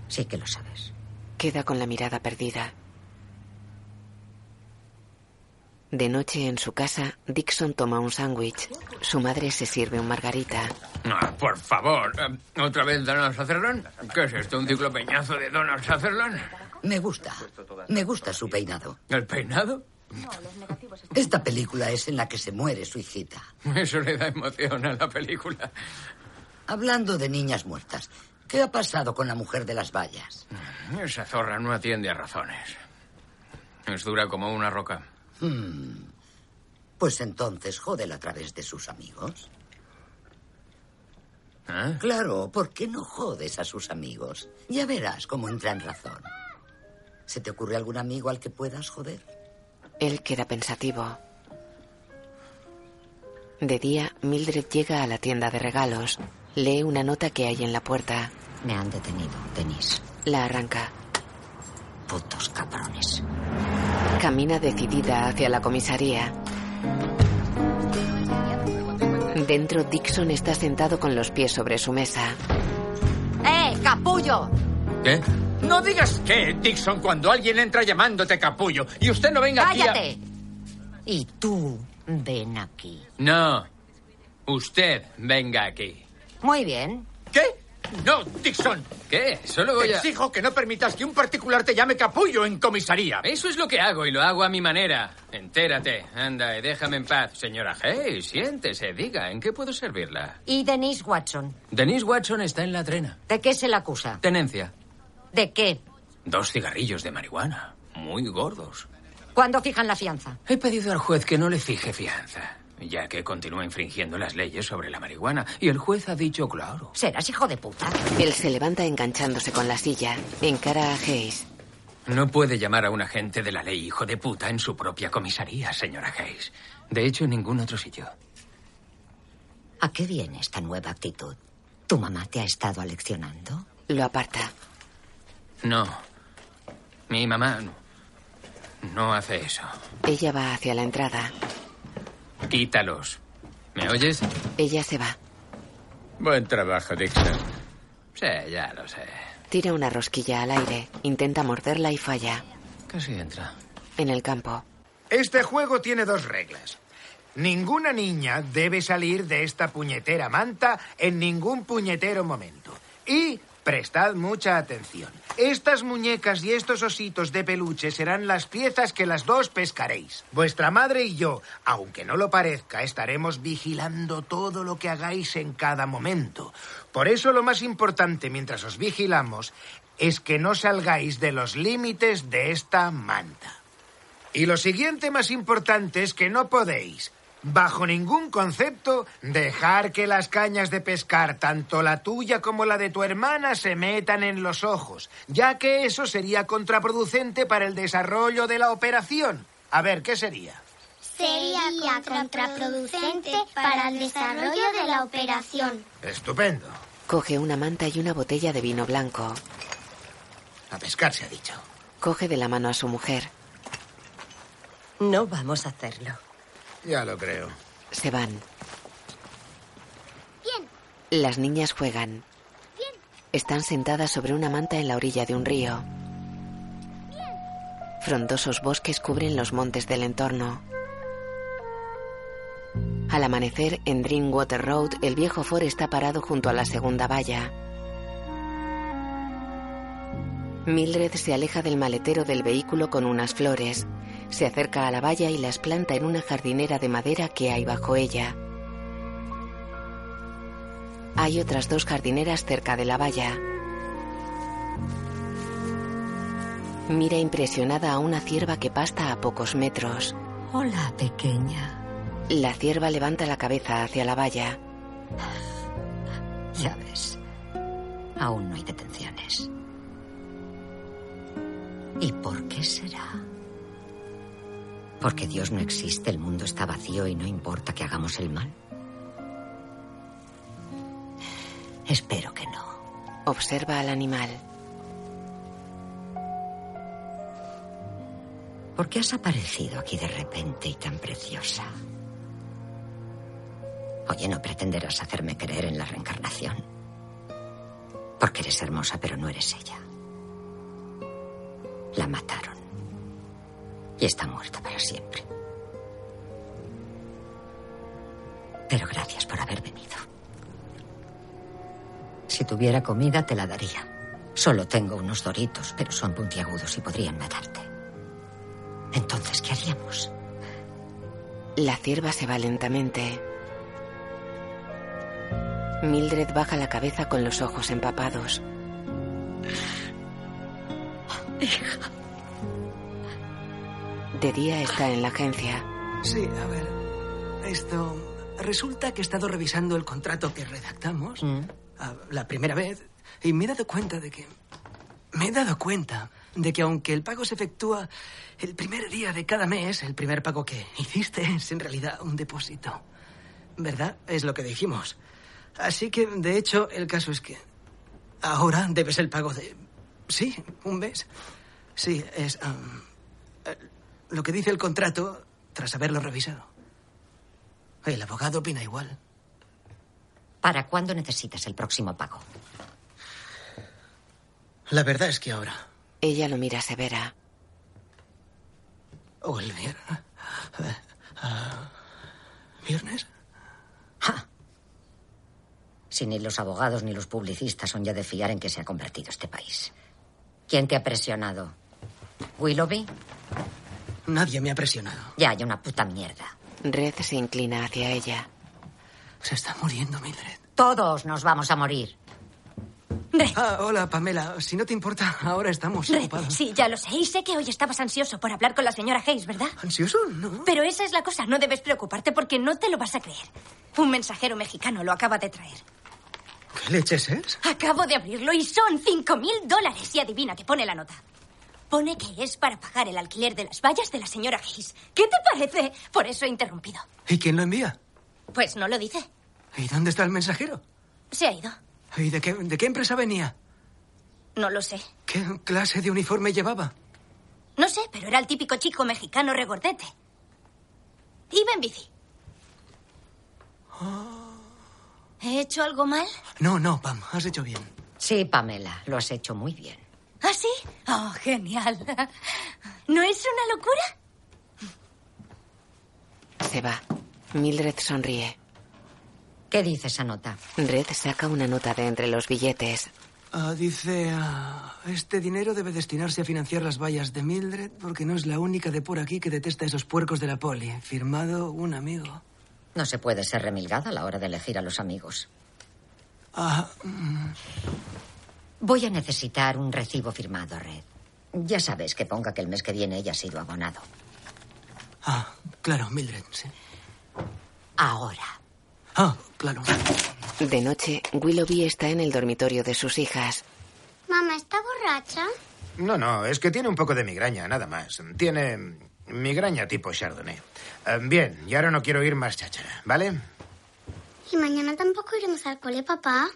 Sí que lo sabes. Queda con la mirada perdida. De noche en su casa, Dixon toma un sándwich. Su madre se sirve un margarita. Ah, por favor. Eh, ¿Otra vez Donald Sutherland? ¿Qué es esto? ¿Un ciclo peñazo de Donald Sutherland? Me gusta. Me gusta su peinado. ¿El peinado? Esta película es en la que se muere su hijita. Eso le da emoción a la película. Hablando de niñas muertas, ¿qué ha pasado con la mujer de las vallas? Esa zorra no atiende a razones. Es dura como una roca. Hmm. Pues entonces jódela a través de sus amigos. ¿Eh? Claro, ¿por qué no jodes a sus amigos? Ya verás cómo entra en razón. ¿Se te ocurre algún amigo al que puedas joder? Él queda pensativo. De día, Mildred llega a la tienda de regalos. Lee una nota que hay en la puerta. Me han detenido, Denise. La arranca. Putos cabrones. Camina decidida hacia la comisaría. Dentro, Dixon está sentado con los pies sobre su mesa. ¡Eh, capullo! ¿Qué? No digas qué, Dixon, cuando alguien entra llamándote capullo y usted no venga aquí a... ¡Cállate! Y tú, ven aquí. No. Usted venga aquí. Muy bien. ¿Qué? No, Dixon. ¿Qué? Solo voy Te a... exijo que no permitas que un particular te llame capullo en comisaría. Eso es lo que hago y lo hago a mi manera. Entérate. Anda y déjame en paz. Señora Hey, siéntese. Diga, ¿en qué puedo servirla? ¿Y Denise Watson? Denise Watson está en la trena. ¿De qué se le acusa? Tenencia. ¿De qué? Dos cigarrillos de marihuana. Muy gordos. ¿Cuándo fijan la fianza? He pedido al juez que no le fije fianza, ya que continúa infringiendo las leyes sobre la marihuana. Y el juez ha dicho claro. Serás hijo de puta. Él se levanta enganchándose con la silla. Encara a Hayes. No puede llamar a un agente de la ley hijo de puta en su propia comisaría, señora Hayes. De hecho, en ningún otro sitio. ¿A qué viene esta nueva actitud? ¿Tu mamá te ha estado aleccionando? Lo aparta. No. Mi mamá no, no hace eso. Ella va hacia la entrada. Quítalos. ¿Me oyes? Ella se va. Buen trabajo, Dixon. Sí, ya lo sé. Tira una rosquilla al aire. Intenta morderla y falla. Casi entra. En el campo. Este juego tiene dos reglas. Ninguna niña debe salir de esta puñetera manta en ningún puñetero momento. Y prestad mucha atención. Estas muñecas y estos ositos de peluche serán las piezas que las dos pescaréis. Vuestra madre y yo, aunque no lo parezca, estaremos vigilando todo lo que hagáis en cada momento. Por eso lo más importante mientras os vigilamos es que no salgáis de los límites de esta manta. Y lo siguiente más importante es que no podéis, bajo ningún concepto, dejar que las cañas de pescar, tanto la tuya como la de tu hermana, se metan en los ojos, ya que eso sería contraproducente para el desarrollo de la operación. A ver, ¿qué sería? Sería contraproducente para el desarrollo de la operación. Estupendo. Coge una manta y una botella de vino blanco. A pescar se ha dicho. Coge de la mano a su mujer. No vamos a hacerlo. Ya lo creo. Se van. Bien. Las niñas juegan. Bien. Están sentadas sobre una manta en la orilla de un río. Frondosos bosques cubren los montes del entorno. Al amanecer, en Dreamwater Road, el viejo Ford está parado junto a la segunda valla. Mildred se aleja del maletero del vehículo con unas flores. Se acerca a la valla y las planta en una jardinera de madera que hay bajo ella. Hay otras dos jardineras cerca de la valla. Mira impresionada a una cierva que pasta a pocos metros. Hola, pequeña. La cierva levanta la cabeza hacia la valla. Ya ves, aún no hay detenciones. ¿Y por qué será? ¿Porque Dios no existe, el mundo está vacío y no importa que hagamos el mal? Espero que no. Observa al animal. ¿Por qué has aparecido aquí de repente y tan preciosa? Oye, no pretenderás hacerme creer en la reencarnación. Porque eres hermosa, pero no eres ella. La mataron. Y está muerta para siempre. Pero gracias por haber venido. Si tuviera comida, te la daría. Solo tengo unos doritos, pero son puntiagudos y podrían matarte. Entonces, ¿qué haríamos? La cierva se va lentamente. Mildred baja la cabeza con los ojos empapados. Hija. De día está en la agencia. Sí, a ver. Esto. Resulta que he estado revisando el contrato que redactamos a- la primera vez y me he dado cuenta de que. Me he dado cuenta de que aunque el pago se efectúa el primer día de cada mes, el primer pago que hiciste es en realidad un depósito. ¿Verdad? Es lo que dijimos. Así que, de hecho, el caso es que ahora debes el pago de... Sí, un mes. Sí, es... lo que dice el contrato tras haberlo revisado. El abogado opina igual. ¿Para cuándo necesitas el próximo pago? La verdad es que ahora. Ella lo mira severa. O el viernes. Ah, ¿Viernes? Si ni los abogados ni los publicistas son ya de fiar en que se ha convertido este país. ¿Quién te ha presionado? ¿Willoughby? Nadie me ha presionado. Ya hay una puta mierda. Red se inclina hacia ella. Se está muriendo Mildred. Todos nos vamos a morir. Ah, hola, Pamela. Si no te importa, ahora estamos Red, ocupados. sí, ya lo sé. Y sé que hoy estabas ansioso por hablar con la señora Hayes, ¿verdad? ¿Ansioso? No. Pero esa es la cosa. No debes preocuparte porque no te lo vas a creer. Un mensajero mexicano lo acaba de traer. ¿Qué leches es? Acabo de abrirlo y son cinco mil dólares. Y adivina que pone la nota. Pone que es para pagar el alquiler de las vallas de la señora Hayes. ¿Qué te parece? Por eso he interrumpido. ¿Y quién lo envía? Pues no lo dice. ¿Y dónde está el mensajero? Se ha ido. ¿Y de qué, de qué empresa venía? No lo sé. ¿Qué clase de uniforme llevaba? No sé, pero era el típico chico mexicano regordete. Iba en bici. ¿He hecho algo mal? No, no, Pam, has hecho bien. Sí, Pamela, lo has hecho muy bien. ¿Ah, sí? Oh, genial. ¿No es una locura? Se va. Mildred sonríe. ¿Qué dice esa nota? Red saca una nota de entre los billetes. Ah, dice, ah, este dinero debe destinarse a financiar las vallas de Mildred porque no es la única de por aquí que detesta a esos puercos de la poli. Firmado un amigo. No se puede ser remilgada a la hora de elegir a los amigos. Ah, mm, Voy a necesitar un recibo firmado, Red. Ya sabes que ponga que el mes que viene ya ha sido abonado. ah, claro, Mildred, sí. Ahora. Ah, claro. De noche, Willoughby está en el dormitorio de sus hijas. Mamá, ¿está borracha? No, no, es que tiene un poco de migraña, nada más. Tiene migraña tipo Chardonnay. Eh, bien, y ahora no quiero ir más cháchara, ¿vale? ¿Y mañana tampoco iremos al cole, papá?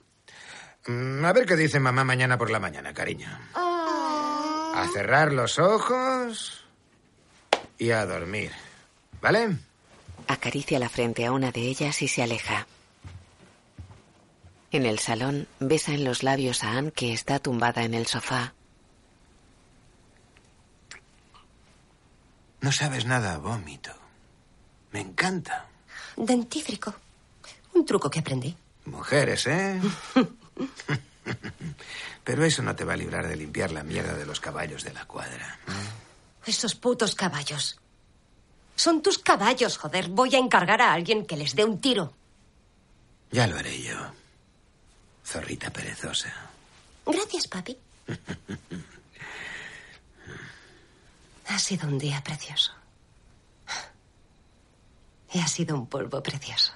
Mm, A ver qué dice mamá mañana por la mañana, cariño. A cerrar los ojos y a dormir, ¿vale? Acaricia la frente a una de ellas y se aleja. En el salón, besa en los labios a Anne que está tumbada en el sofá. No sabes nada, vómito. Me encanta. Dentífrico. Un truco que aprendí. Mujeres, ¿eh? Pero eso no te va a librar de limpiar la mierda de los caballos de la cuadra. Esos putos caballos. Son tus caballos, joder. Voy a encargar a alguien que les dé un tiro. Ya lo haré yo. Zorrita perezosa. Gracias, papi. Ha sido un día precioso. Y ha sido un polvo precioso.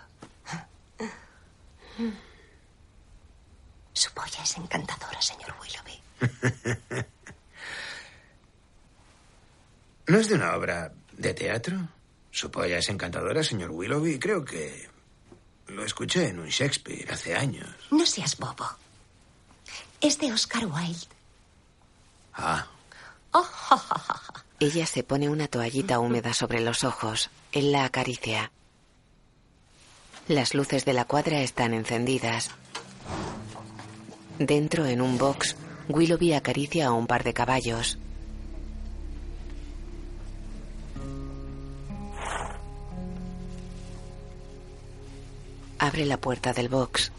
Su polla es encantadora, señor Willoughby. ¿No es de una obra de teatro? Su polla es encantadora, señor Willoughby. Creo que lo escuché en un Shakespeare hace años. No seas bobo. Es de Oscar Wilde. Ah, Oh. Ella se pone una toallita húmeda sobre los ojos. Él la acaricia. Las luces de la cuadra están encendidas. Dentro, en un box, Willoughby acaricia a un par de caballos. Abre la puerta del box.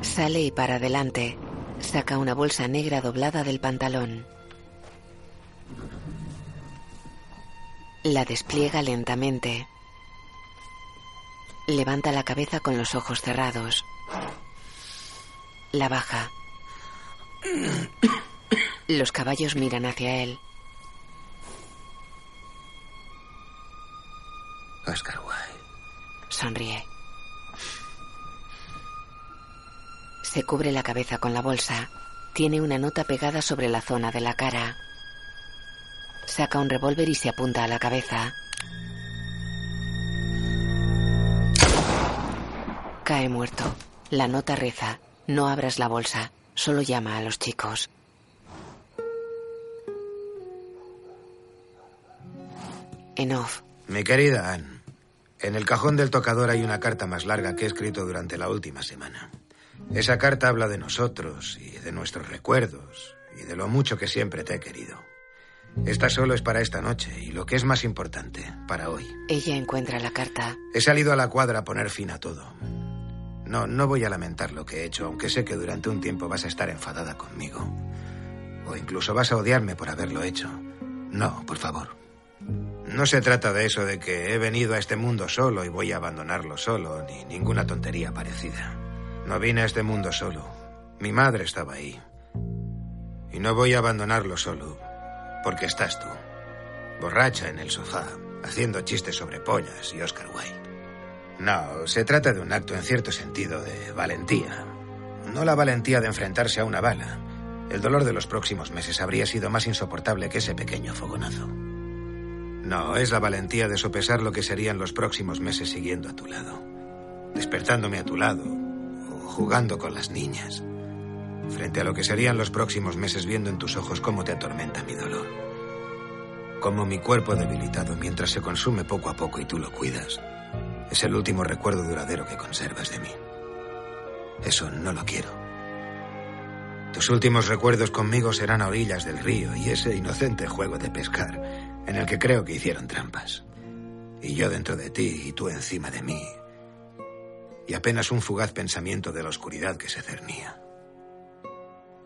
Sale y para adelante. Saca una bolsa negra doblada del pantalón. La despliega lentamente. Levanta la cabeza con los ojos cerrados. La baja. Los caballos miran hacia él. Oscar Wilde. Sonríe. Se cubre la cabeza con la bolsa. Tiene una nota pegada sobre la zona de la cara. Saca un revólver y se apunta a la cabeza. Cae muerto. La nota reza. No abras la bolsa. Solo llama a los chicos. En off. Mi querida Anne, En el cajón del tocador hay una carta más larga que he escrito durante la última semana. Esa carta habla de nosotros y de nuestros recuerdos y de lo mucho que siempre te he querido. Esta solo es para esta noche y lo que es más importante, para hoy. Ella encuentra la carta. He salido a la cuadra a poner fin a todo. No, no voy a lamentar lo que he hecho, aunque sé que durante un tiempo vas a estar enfadada conmigo. O incluso vas a odiarme por haberlo hecho. No, por favor. No se trata de eso de que he venido a este mundo solo y voy a abandonarlo solo, ni ninguna tontería parecida. No vine a este mundo solo. Mi madre estaba ahí. Y no voy a abandonarlo solo, porque estás tú, borracha en el sofá, haciendo chistes sobre pollas y Oscar Wilde. No, se trata de un acto en cierto sentido de valentía. No la valentía de enfrentarse a una bala. El dolor de los próximos meses habría sido más insoportable que ese pequeño fogonazo. No, es la valentía de sopesar lo que serían los próximos meses siguiendo a tu lado. Despertándome a tu lado o jugando con las niñas. Frente a lo que serían los próximos meses viendo en tus ojos cómo te atormenta mi dolor. Como mi cuerpo debilitado mientras se consume poco a poco y tú lo cuidas. Es el último recuerdo duradero que conservas de mí. Eso no lo quiero. Tus últimos recuerdos conmigo serán a orillas del río y ese inocente juego de pescar en el que creo que hicieron trampas. Y yo dentro de ti y tú encima de mí. Y apenas un fugaz pensamiento de la oscuridad que se cernía.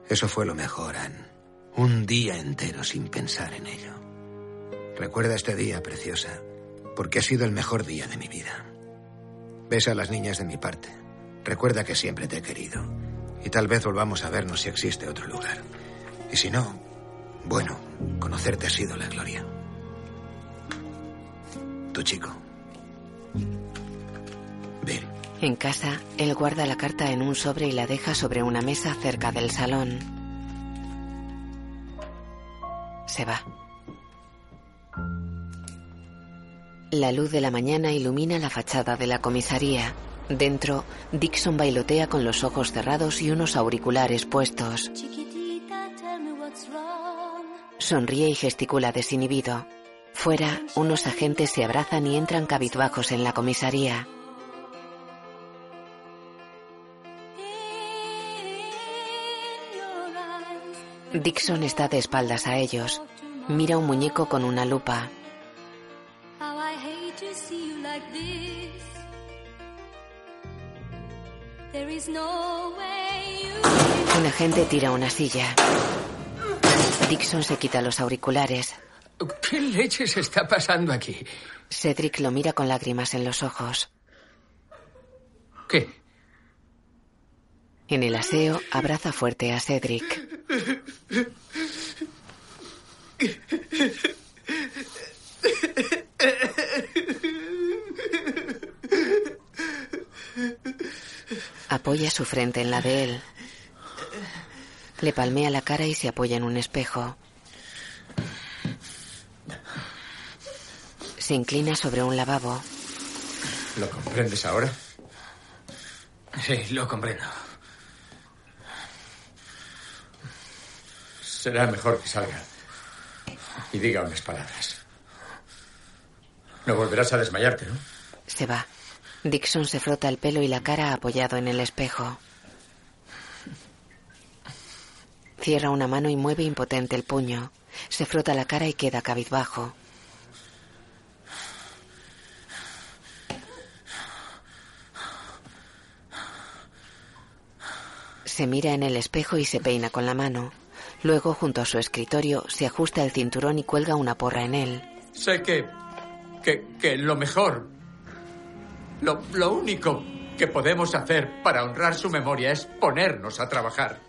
Eso fue lo mejor, Anne. Un día entero sin pensar en ello. Recuerda este día, preciosa, porque ha sido el mejor día de mi vida. Besa a las niñas de mi parte. Recuerda que siempre te he querido. Y tal vez volvamos a vernos si existe otro lugar. Y si no, bueno, conocerte ha sido la gloria. Tu chico. Bill. En casa, él guarda la carta en un sobre y la deja sobre una mesa cerca del salón. Se va. La luz de la mañana ilumina la fachada de la comisaría. Dentro, Dixon bailotea con los ojos cerrados y unos auriculares puestos. Sonríe y gesticula desinhibido. Fuera, unos agentes se abrazan y entran cabizbajos en la comisaría. Dixon está de espaldas a ellos. Mira un muñeco con una lupa. Un agente tira una silla. Dixon se quita los auriculares. ¿Qué leches está pasando aquí? Cedric lo mira con lágrimas en los ojos. ¿Qué? En el aseo, abraza fuerte a Cedric. Apoya su frente en la de él. Le palmea la cara y se apoya en un espejo. Se inclina sobre un lavabo. ¿Lo comprendes ahora? Sí, lo comprendo. Será mejor que salga y diga unas palabras. No volverás a desmayarte, ¿no? Se va. Dixon se frota el pelo y la cara apoyado en el espejo. Cierra una mano y mueve impotente el puño. Se frota la cara y queda cabizbajo. Se mira en el espejo y se peina con la mano. Luego, junto a su escritorio, se ajusta el cinturón y cuelga una porra en él. Sé que. que, que lo mejor. Lo, único que podemos hacer para honrar su memoria es ponernos a trabajar.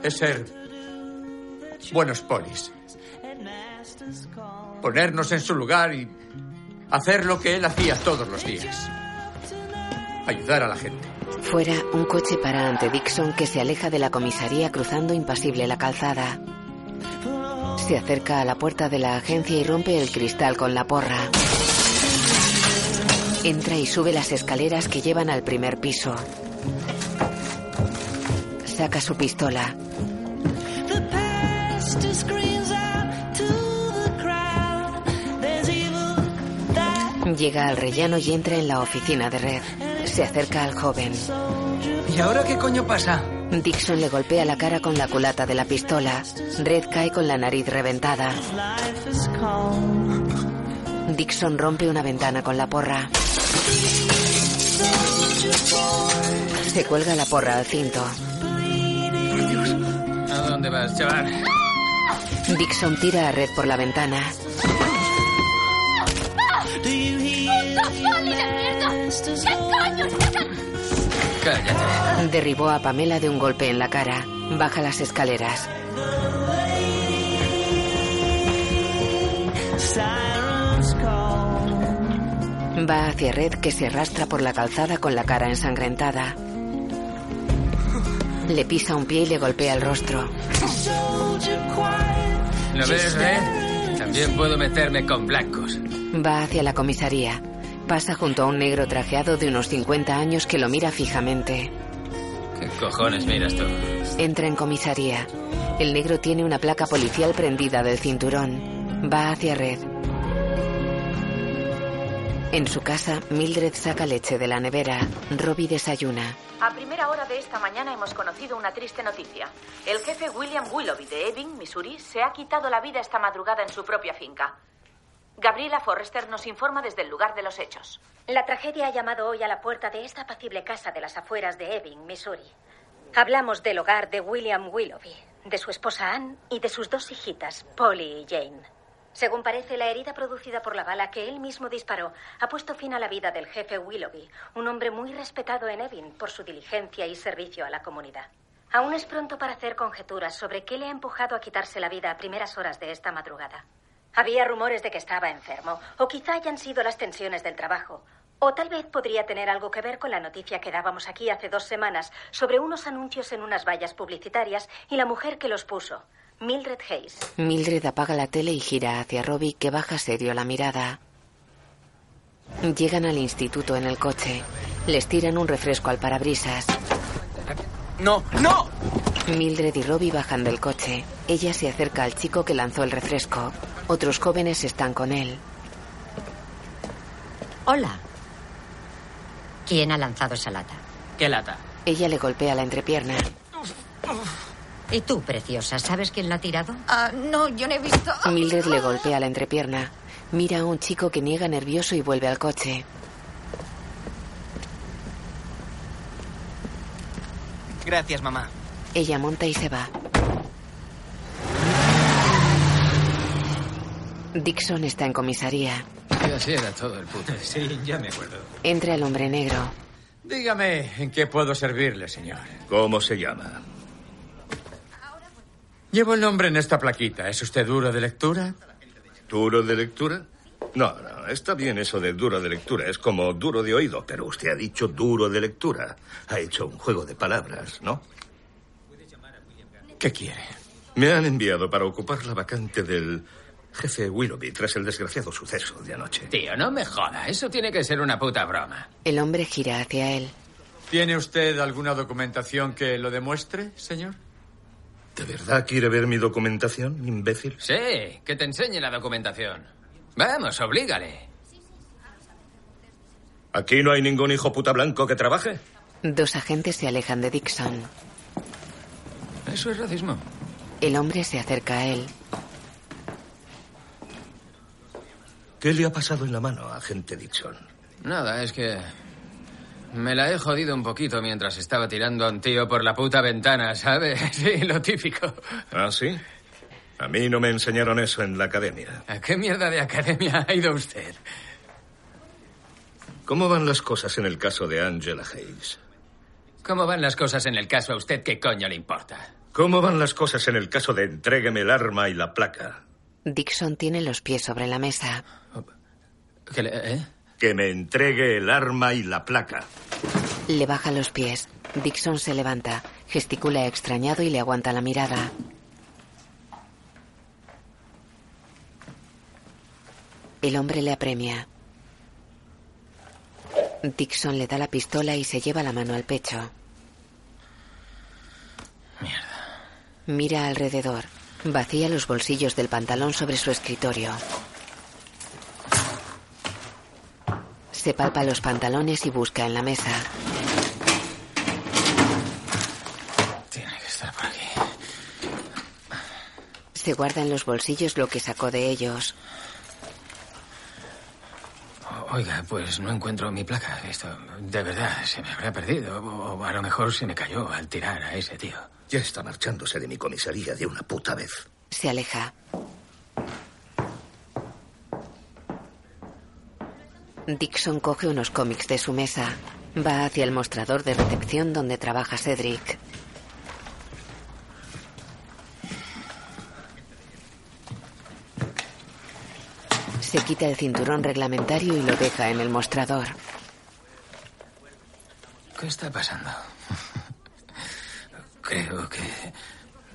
Es ser. buenos polis. Ponernos en su lugar y hacer lo que él hacía todos los días. Ayudar a la gente. Fuera, un coche para ante Dixon que se aleja de la comisaría cruzando impasible la calzada. Se acerca a la puerta de la agencia y rompe el cristal con la porra. Entra y sube las escaleras que llevan al primer piso. Saca su pistola. Llega al rellano y entra en la oficina de Red. Se acerca al joven. ¿Y ahora qué coño pasa? Dixon le golpea la cara con la culata de la pistola. Red cae con la nariz reventada. Dixon rompe una ventana con la porra. Se cuelga la porra al cinto. ¿A dónde vas, chaval? Dixon tira a Red por la ventana. ¡Puta poli de mierda! ¿Qué coño estás Cállate. Derribó a Pamela de un golpe en la cara. Baja las escaleras. Va hacia Red que se arrastra por la calzada con la cara ensangrentada. Le pisa un pie y le golpea el rostro. ¿Lo ves, Red? También puedo meterme con blancos. Va hacia la comisaría. Pasa junto a un negro trajeado de unos 50 años que lo mira fijamente. ¿Qué cojones miras tú? Entra en comisaría. El negro tiene una placa policial prendida del cinturón. Va hacia Red. En su casa, Mildred saca leche de la nevera. Robbie desayuna. A primera hora de esta mañana hemos conocido una triste noticia. El jefe William Willoughby de Ebbing, Missouri, se ha quitado la vida esta madrugada en su propia finca. Gabriela Forrester nos informa desde el lugar de los hechos. La tragedia ha llamado hoy a la puerta de esta apacible casa de las afueras de Ebbing, Missouri. Hablamos del hogar de William Willoughby, de su esposa Anne y de sus dos hijitas, Polly y Jane. Según parece, la herida producida por la bala que él mismo disparó ha puesto fin a la vida del jefe Willoughby, un hombre muy respetado en Ebbing por su diligencia y servicio a la comunidad. Aún es pronto para hacer conjeturas sobre qué le ha empujado a quitarse la vida a primeras horas de esta madrugada. Había rumores de que estaba enfermo, o quizá hayan sido las tensiones del trabajo, o tal vez podría tener algo que ver con la noticia que dábamos aquí hace dos semanas sobre unos anuncios en unas vallas publicitarias y la mujer que los puso, Mildred Hayes. Mildred apaga la tele y gira hacia Robbie, que baja serio la mirada. Llegan al instituto en el coche. Les tiran un refresco al parabrisas. ¡No! ¡No! Mildred y Robbie bajan del coche. Ella se acerca al chico que lanzó el refresco. Otros jóvenes están con él. Hola. ¿Quién ha lanzado esa lata? ¿Qué lata? Ella le golpea la entrepierna. ¿Y tú, preciosa, sabes quién la ha tirado? Ah, no, yo no he visto. Mildred le golpea la entrepierna. Mira a un chico que niega nervioso y vuelve al coche. Gracias, mamá. Ella monta y se va. Dixon está en comisaría. Así era todo el puto. Sí, ya me acuerdo. Entra el hombre negro. Dígame, ¿en qué puedo servirle, señor? ¿Cómo se llama? Llevo el nombre en esta plaquita. ¿Es usted duro de lectura? ¿Duro de lectura? No, no, está bien eso de duro de lectura. Es como duro de oído, pero usted ha dicho duro de lectura. Ha hecho un juego de palabras, ¿no? ¿Qué quiere? Me han enviado para ocupar la vacante del jefe Willoughby tras el desgraciado suceso de anoche. Tío, no me joda. Eso tiene que ser una puta broma. El hombre gira hacia él. ¿Tiene usted alguna documentación que lo demuestre, señor? ¿De verdad quiere ver mi documentación, imbécil? Sí, que te enseñe la documentación. Vamos, oblígale. ¿Aquí no hay ningún hijo puta blanco que trabaje? Dos agentes se alejan de Dixon. Eso es racismo. El hombre se acerca a él. ¿Qué le ha pasado en la mano, agente Dixon? Nada, es que me la he jodido un poquito mientras estaba tirando a un tío por la puta ventana, ¿sabe? Sí, lo típico. ¿Ah, sí? A mí no me enseñaron eso en la academia. ¿A qué mierda de academia ha ido usted? ¿Cómo van las cosas en el caso de Angela Hayes? ¿Cómo van las cosas en el caso a usted? ¿Qué coño le importa? ¿Cómo van las cosas en el caso de entrégueme el arma y la placa? Dixon tiene los pies sobre la mesa. ¿Qué le- eh? Que me entregue el arma y la placa. Le baja los pies. Dixon se levanta, gesticula extrañado y le aguanta la mirada. El hombre le apremia. Dixon le da la pistola y se lleva la mano al pecho. Mierda. Mira alrededor. Vacía los bolsillos del pantalón sobre su escritorio. Se palpa los pantalones y busca en la mesa. Tiene que estar por aquí. Se guarda en los bolsillos lo que sacó de ellos. Oiga, pues no encuentro mi placa. Esto, de verdad, se me habrá perdido. O a lo mejor se me cayó al tirar a ese tío. Ya está marchándose de mi comisaría de una puta vez. Se aleja. Dixon coge unos cómics de su mesa. Va hacia el mostrador de recepción donde trabaja Cedric. Se quita el cinturón reglamentario y lo deja en el mostrador. ¿Qué está pasando? Creo que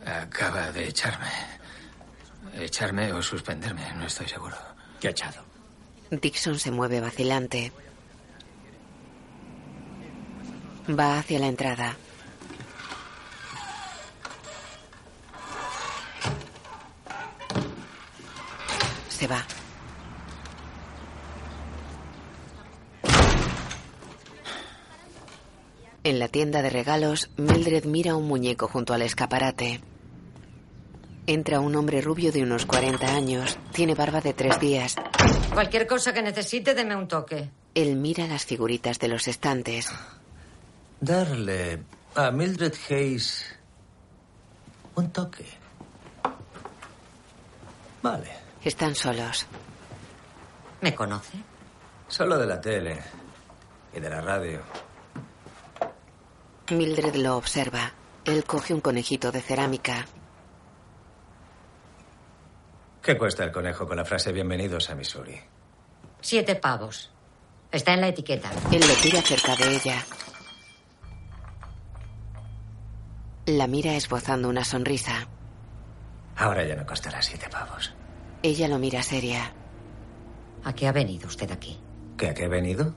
acaba de echarme. Echarme o suspenderme, no estoy seguro. ¿Qué ha echado? Dixon se mueve vacilante. Va hacia la entrada. Se va. En la tienda de regalos, Mildred mira un muñeco junto al escaparate. Entra un hombre rubio de unos 40 años. Tiene barba de tres días. Cualquier cosa que necesite, deme un toque. Él mira las figuritas de los estantes. Darle a Mildred Hayes un toque. Vale. Están solos. ¿Me conoce? Solo de la tele y de la radio. Mildred lo observa. Él coge un conejito de cerámica. ¿Qué cuesta el conejo con la frase bienvenidos a Missouri? Siete pavos. Está en la etiqueta. Él lo tira cerca de ella. La mira esbozando una sonrisa. Ahora ya no costará siete pavos. Ella lo mira seria. ¿A qué ha venido usted aquí? ¿Qué a qué he venido?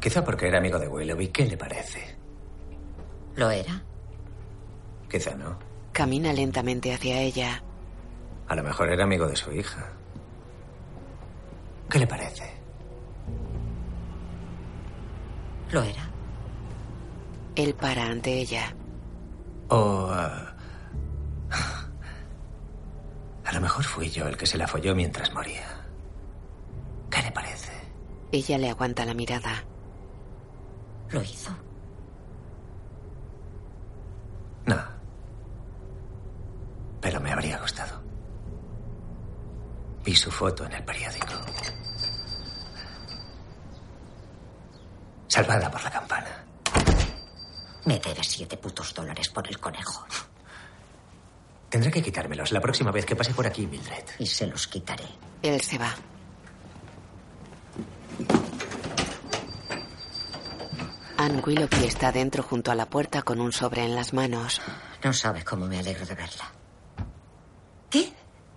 Quizá porque era amigo de Willoughby. ¿Qué le parece? ¿Lo era? Quizá no. Camina lentamente hacia ella. A lo mejor era amigo de su hija. ¿Qué le parece? ¿Lo era? Él para ante ella. O... ah, a lo mejor fui yo el que se la folló mientras moría. ¿Qué le parece? Ella le aguanta la mirada. ¿Lo hizo? No. Pero me habría gustado. Vi su foto en el periódico. Salvada por la campana. Me debes siete putos dólares por el conejo. Tendré que quitármelos la próxima vez que pase por aquí, Mildred. Y se los quitaré. Él se va. Anne Willoughby está dentro junto a la puerta con un sobre en las manos. No sabes cómo me alegro de verla. ¿Qué?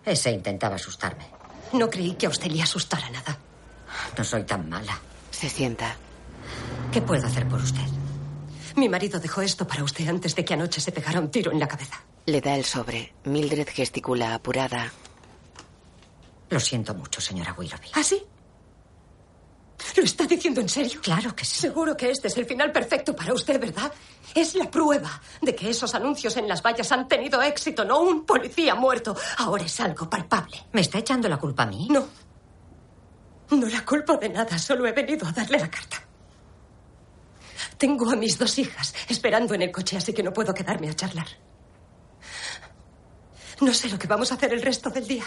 Ese intentaba asustarme. No creí que a usted le asustara nada. No soy tan mala. Se sienta. ¿Qué puedo hacer por usted? Mi marido dejó esto para usted antes de que anoche se pegara un tiro en la cabeza. Le da el sobre. Mildred gesticula apurada. Lo siento mucho, señora Willoughby. ¿Ah, sí? ¿Lo está diciendo en serio? Claro que sí. Seguro que este es el final perfecto para usted, ¿verdad? Es la prueba de que esos anuncios en las vallas han tenido éxito, no un policía muerto. Ahora es algo palpable. ¿Me está echando la culpa a mí? No. No la culpo de nada, solo he venido a darle la carta. Tengo a mis dos hijas esperando en el coche, así que no puedo quedarme a charlar. No sé lo que vamos a hacer el resto del día.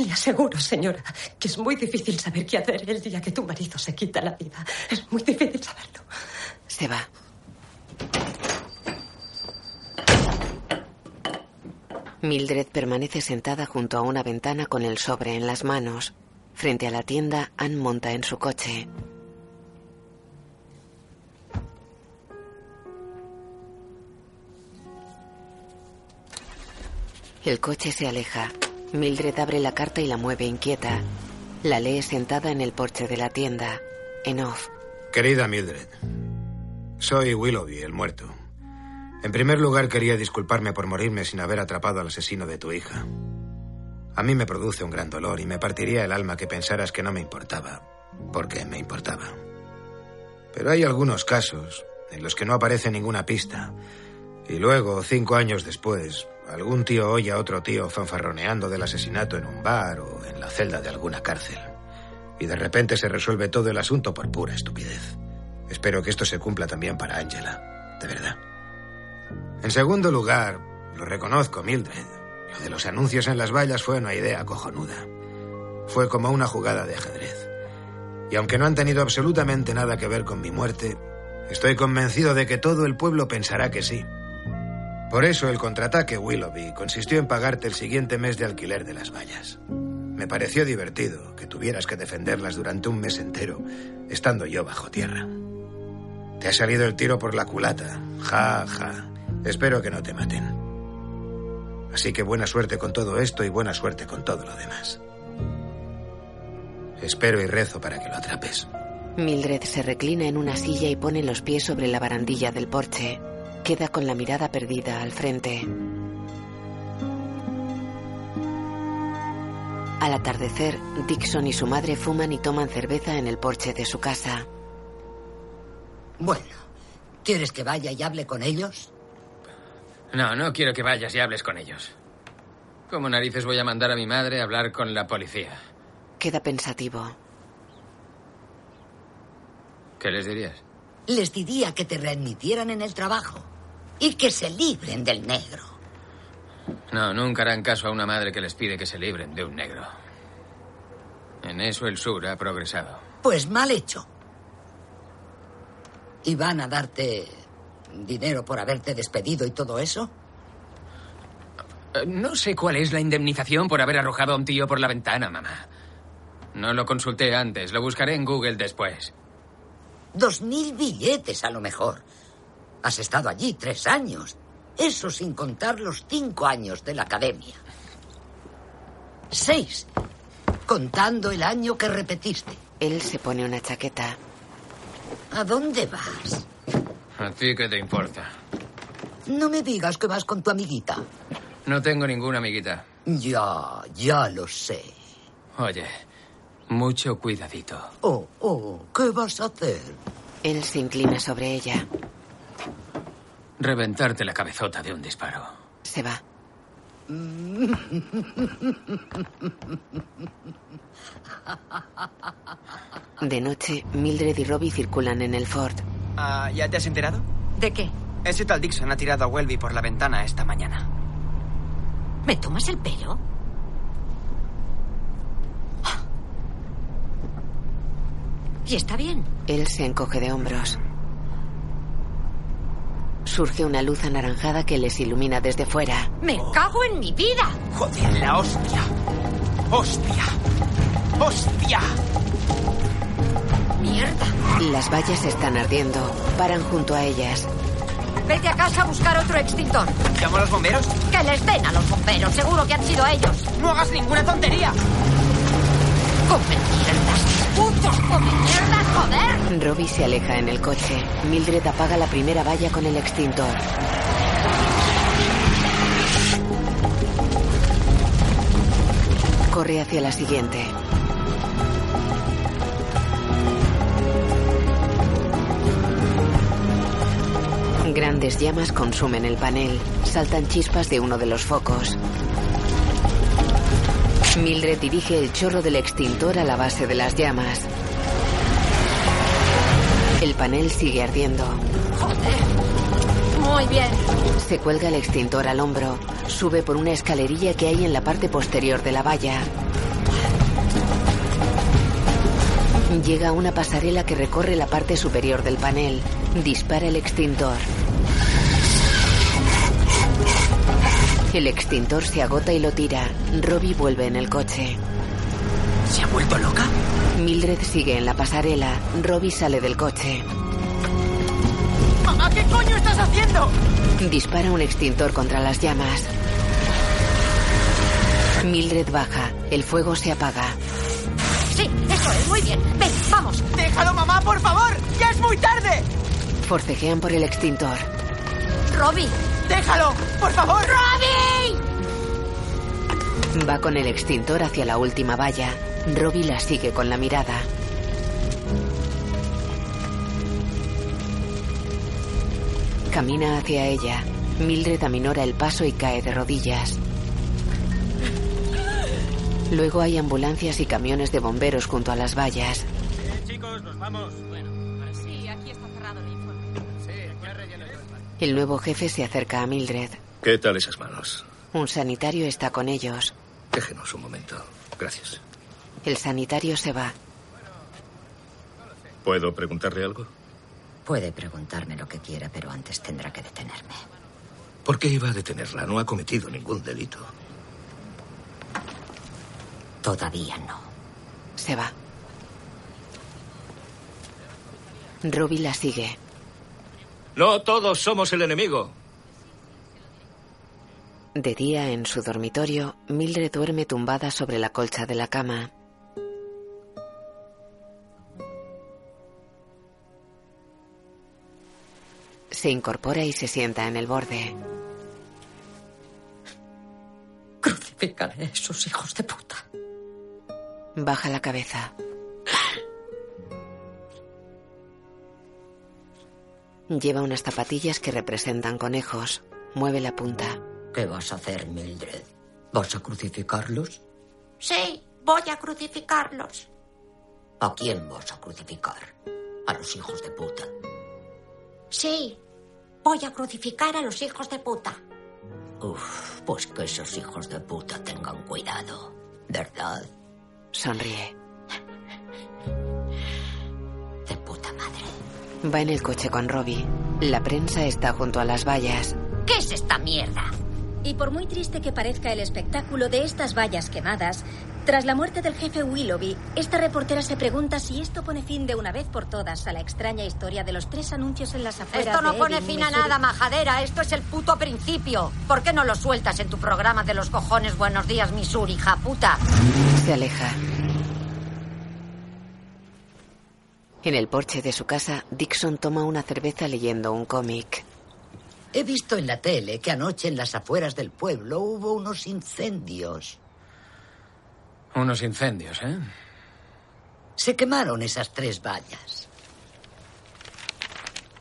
Le aseguro, señora, que es muy difícil saber qué hacer el día que tu marido se quita la vida. Es muy difícil saberlo. Se va. Mildred permanece sentada junto a una ventana con el sobre en las manos. Frente a la tienda, Anne monta en su coche. El coche se aleja. Mildred abre la carta y la mueve inquieta. La lee sentada en el porche de la tienda. En off. Querida Mildred, soy Willoughby, el muerto. En primer lugar, quería disculparme por morirme sin haber atrapado al asesino de tu hija. A mí me produce un gran dolor y me partiría el alma que pensaras que no me importaba, porque me importaba. Pero hay algunos casos en los que no aparece ninguna pista. Y luego, cinco años después, algún tío oye a otro tío fanfarroneando del asesinato en un bar o en la celda de alguna cárcel. Y de repente se resuelve todo el asunto por pura estupidez. Espero que esto se cumpla también para Angela. De verdad. En segundo lugar, lo reconozco, Mildred. Lo de los anuncios en las vallas fue una idea cojonuda. Fue como una jugada de ajedrez. Y aunque no han tenido absolutamente nada que ver con mi muerte, estoy convencido de que todo el pueblo pensará que sí. Por eso el contraataque Willoughby consistió en pagarte el siguiente mes de alquiler de las vallas. Me pareció divertido que tuvieras que defenderlas durante un mes entero, estando yo bajo tierra. Te ha salido el tiro por la culata. Ja, ja. Espero que no te maten. Así que buena suerte con todo esto y buena suerte con todo lo demás. Espero y rezo para que lo atrapes. Mildred se reclina en una silla y pone los pies sobre la barandilla del porche. Queda con la mirada perdida al frente. Al atardecer, Dixon y su madre fuman y toman cerveza en el porche de su casa. Bueno, ¿quieres que vaya y hable con ellos? No, no quiero que vayas y hables con ellos. ¿Cómo narices voy a mandar a mi madre a hablar con la policía? Queda pensativo. ¿Qué les dirías? Les diría que te readmitieran en el trabajo y que se libren del negro. No, nunca harán caso a una madre que les pide que se libren de un negro. En eso el sur ha progresado. Pues mal hecho. ¿Y van a darte dinero por haberte despedido y todo eso? Eh, No sé cuál es la indemnización por haber arrojado a un tío por la ventana, mamá. No lo consulté antes, lo buscaré en Google después. Dos mil billetes a lo mejor. Has estado allí tres años. Eso sin contar los cinco años de la academia. Seis. Contando el año que repetiste. Él se pone una chaqueta. ¿A dónde vas? ¿A ti qué te importa? No me digas que vas con tu amiguita. No tengo ninguna amiguita. Ya, ya lo sé. Oye, mucho cuidadito. Oh, oh, ¿qué vas a hacer? Él se inclina sobre ella. Reventarte la cabezota de un disparo. Se va. De noche, Mildred y Robbie circulan en el Ford. Ah, ¿Ya te has enterado? ¿De qué? Ese tal Dixon ha tirado a Welby por la ventana esta mañana. ¿Me tomas el pelo? ¿Y está bien? Él se encoge de hombros. Surge una luz anaranjada que les ilumina desde fuera. ¡Me cago en mi vida! Joder, la hostia. ¡Hostia! ¡Hostia! ¡Mierda! Las vallas están ardiendo. Paran junto a ellas. Vete a casa a buscar otro extintor. ¿Llamo a los bomberos? Que les den a los bomberos. Seguro que han sido ellos. ¡No hagas ninguna tontería! ¡Come mierdas! ¡Putos mierdas, joder! Robbie se aleja en el coche. Mildred apaga la primera valla con el extintor. Corre hacia la siguiente. Grandes llamas consumen el panel. Saltan chispas de uno de los focos. Mildred dirige el chorro del extintor a la base de las llamas. El panel sigue ardiendo. Muy bien. Se cuelga el extintor al hombro. Sube por una escalerilla que hay en la parte posterior de la valla. Llega a una pasarela que recorre la parte superior del panel. Dispara el extintor. El extintor se agota y lo tira. Robbie vuelve en el coche. ¿Se ha vuelto loca? Mildred sigue en la pasarela. Robbie sale del coche. ¡Mamá, qué coño estás haciendo! Dispara un extintor contra las llamas. Mildred baja. El fuego se apaga. Sí, eso es. Muy bien. Ven, vamos. ¡Déjalo, mamá, por favor! ¡Ya es muy tarde! Forcejean por el extintor. Robbie. ¡Déjalo! ¡Por favor! ¡Robbie! Va con el extintor hacia la última valla. Robbie la sigue con la mirada. Camina hacia ella. Mildred aminora el paso y cae de rodillas. Luego hay ambulancias y camiones de bomberos junto a las vallas. chicos, nos vamos. Sí, El nuevo jefe se acerca a Mildred. ¿Qué tal esas manos? Un sanitario está con ellos. Déjenos un momento. Gracias. El sanitario se va. ¿Puedo preguntarle algo? Puede preguntarme lo que quiera, pero antes tendrá que detenerme. ¿Por qué iba a detenerla? No ha cometido ningún delito. Todavía no. Se va. Robbie la sigue. No todos somos el enemigo. De día, en su dormitorio, Mildred duerme tumbada sobre la colcha de la cama. Se incorpora y se sienta en el borde. Crucificaré a esos hijos de puta. Baja la cabeza. Lleva unas zapatillas que representan conejos. Mueve la punta. ¿Qué vas a hacer, Mildred? ¿Vas a crucificarlos? Sí, voy a crucificarlos. ¿A quién vas a crucificar? A los hijos de puta. Sí, voy a crucificar a los hijos de puta. Uf, pues que esos hijos de puta tengan cuidado. ¿Verdad? Sonríe. De puta madre. Va en el coche con Robbie. La prensa está junto a las vallas. ¿Qué es esta mierda? Y por muy triste que parezca el espectáculo de estas vallas quemadas, tras la muerte del jefe Willoughby, esta reportera se pregunta si esto pone fin de una vez por todas a la extraña historia de los tres anuncios en las afueras Esto no de pone fin a nada, majadera. Esto es el puto principio. ¿Por qué no lo sueltas en tu programa de los cojones Buenos días, Missouri, hija puta? Se aleja. En el porche de su casa, Dixon toma una cerveza leyendo un cómic. He visto en la tele que anoche en las afueras del pueblo hubo unos incendios. Unos incendios, ¿eh? Se quemaron esas tres vallas.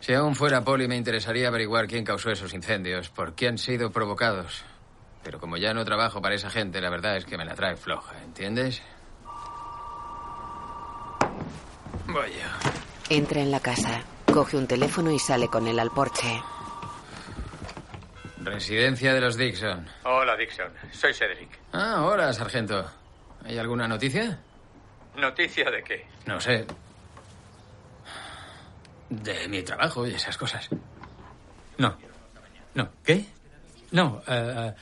Si aún fuera Poli, me interesaría averiguar quién causó esos incendios, por qué han sido provocados. Pero como ya no trabajo para esa gente, la verdad es que me la trae floja, ¿entiendes? Vaya. Entra en la casa, coge un teléfono y sale con él al porche. Residencia de los Dixon. Hola, Dixon. Soy Cedric. Ah, hola, sargento. ¿Hay alguna noticia? ¿Noticia de qué? No sé. De mi trabajo y esas cosas. No. No. ¿Qué? No. eh,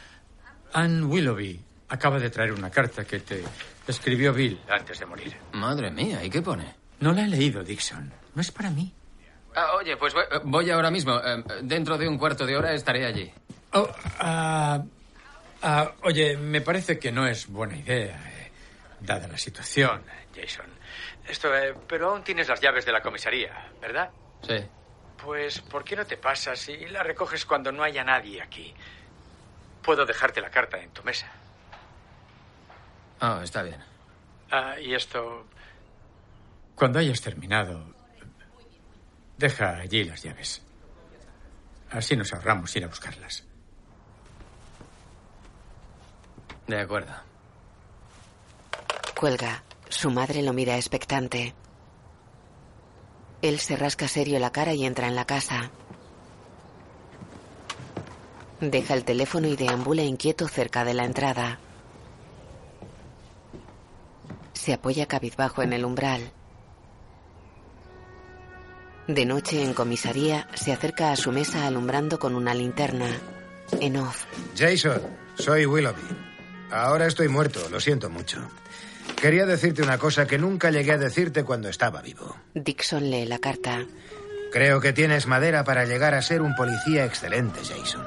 Anne Willoughby acaba de traer una carta que te escribió Bill antes de morir. Madre mía, ¿y qué pone? No la he leído, Dixon. No es para mí. Ah, oye, pues voy, voy ahora mismo. Eh, dentro de un cuarto de hora estaré allí. Oh, ah, ah, oye, me parece que no es buena idea, eh, dada la situación, Jason. Esto, eh, pero aún tienes las llaves de la comisaría, ¿verdad? Sí. Pues, ¿por qué no te pasas y la recoges cuando no haya nadie aquí? Puedo dejarte la carta en tu mesa. Ah, está bien. Ah, y esto... Cuando hayas terminado, deja allí las llaves. Así nos ahorramos ir a buscarlas. De acuerdo. Cuelga. Su madre lo mira expectante. Él se rasca serio la cara y entra en la casa. Deja el teléfono y deambula inquieto cerca de la entrada. Se apoya cabizbajo en el umbral. De noche, en comisaría, se acerca a su mesa alumbrando con una linterna. En off, Jason, soy Willoughby. Ahora estoy muerto, lo siento mucho. Quería decirte una cosa que nunca llegué a decirte cuando estaba vivo. Dixon lee la carta. Creo que tienes madera para llegar a ser un policía excelente, Jason.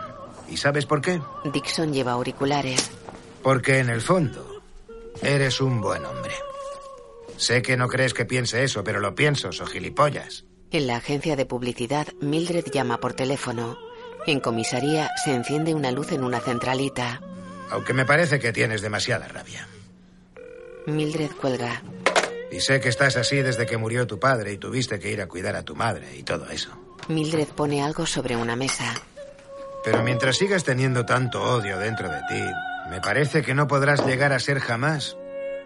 ¿Y sabes por qué? Dixon lleva auriculares. Porque en el fondo, eres un buen hombre. Sé que no crees que piense eso, pero lo pienso, so gilipollas. En la agencia de publicidad, Mildred llama por teléfono. En comisaría se enciende una luz en una centralita. Aunque me parece que tienes demasiada rabia. Mildred cuelga. Y sé que estás así desde que murió tu padre y tuviste que ir a cuidar a tu madre y todo eso. Mildred pone algo sobre una mesa. Pero mientras sigas teniendo tanto odio dentro de ti, me parece que no podrás llegar a ser jamás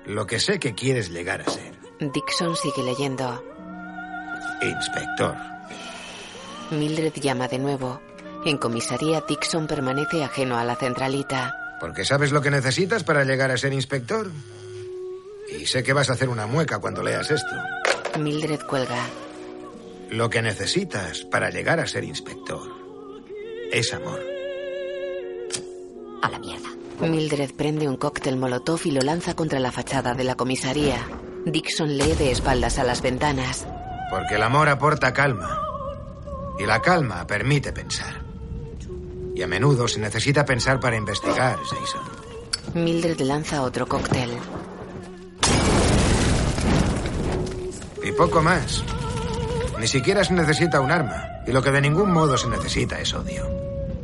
lo que sé que quieres llegar a ser. Dixon sigue leyendo. Inspector. Mildred llama de nuevo. En comisaría, Dixon permanece ajeno a la centralita. Porque sabes lo que necesitas para llegar a ser inspector. Y sé que vas a hacer una mueca cuando leas esto. Mildred cuelga. Lo que necesitas para llegar a ser inspector es amor. A la mierda. Mildred prende un cóctel molotov y lo lanza contra la fachada de la comisaría. Dixon lee de espaldas a las ventanas. Porque el amor aporta calma. Y la calma permite pensar. Y a menudo se necesita pensar para investigar, Jason. Mildred lanza otro cóctel. Y poco más. Ni siquiera se necesita un arma. Y lo que de ningún modo se necesita es odio.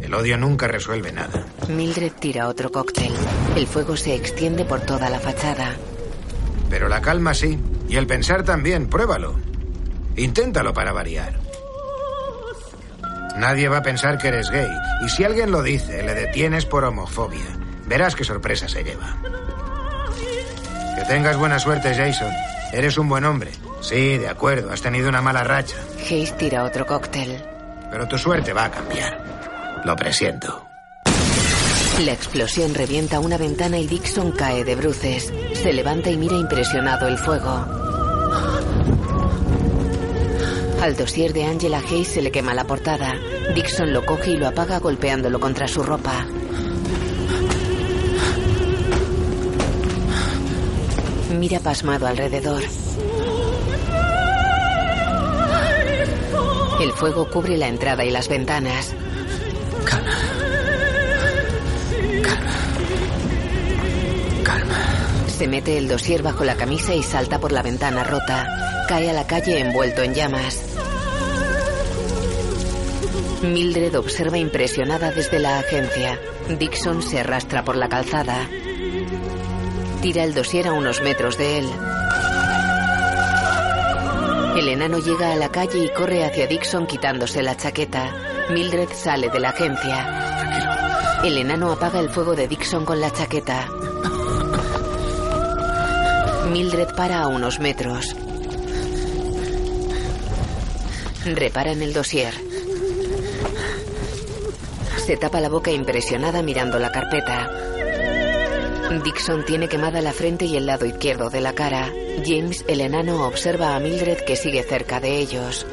El odio nunca resuelve nada. Mildred tira otro cóctel. El fuego se extiende por toda la fachada. Pero la calma sí. Y el pensar también. Pruébalo. Inténtalo para variar. Nadie va a pensar que eres gay. Y si alguien lo dice, le detienes por homofobia. Verás qué sorpresa se lleva. Que tengas buena suerte, Jason. Eres un buen hombre. Sí, de acuerdo. Has tenido una mala racha. Hayes tira otro cóctel. Pero tu suerte va a cambiar. Lo presiento. La explosión revienta una ventana y Dixon cae de bruces. Se levanta y mira impresionado el fuego. Al dossier de Angela Hayes se le quema la portada. Dixon lo coge y lo apaga golpeándolo contra su ropa. Mira pasmado alrededor. El fuego cubre la entrada y las ventanas. Calma. Calma. Calma. Se mete el dossier bajo la camisa y salta por la ventana rota. Cae a la calle envuelto en llamas. Mildred observa impresionada desde la agencia. Dixon se arrastra por la calzada. Tira el dossier a unos metros de él. El enano llega a la calle y corre hacia Dixon quitándose la chaqueta. Mildred sale de la agencia. El enano apaga el fuego de Dixon con la chaqueta. Mildred para a unos metros. Repara en el dossier. Se tapa la boca impresionada mirando la carpeta. Dixon tiene quemada la frente y el lado izquierdo de la cara. James, el enano, observa a Mildred que sigue cerca de ellos.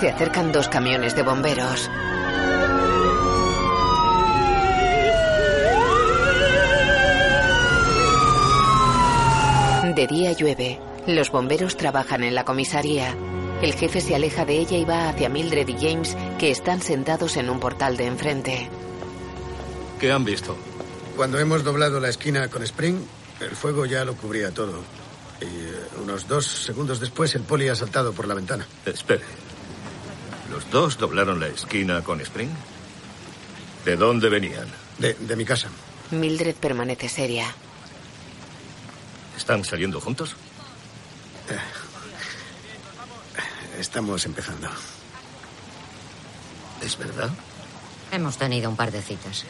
Se acercan dos camiones de bomberos. De día llueve. Los bomberos trabajan en la comisaría. El jefe se aleja de ella y va hacia Mildred y James, que están sentados en un portal de enfrente. ¿Qué han visto? Cuando hemos doblado la esquina con Spring, el fuego ya lo cubría todo. Y eh, unos dos segundos después, el poli ha saltado por la ventana. Espere. ¿Los dos doblaron la esquina con Spring? ¿De dónde venían? De, de mi casa. Mildred permanece seria. ¿Están saliendo juntos? Estamos empezando. ¿Es verdad? Hemos tenido un par de citas.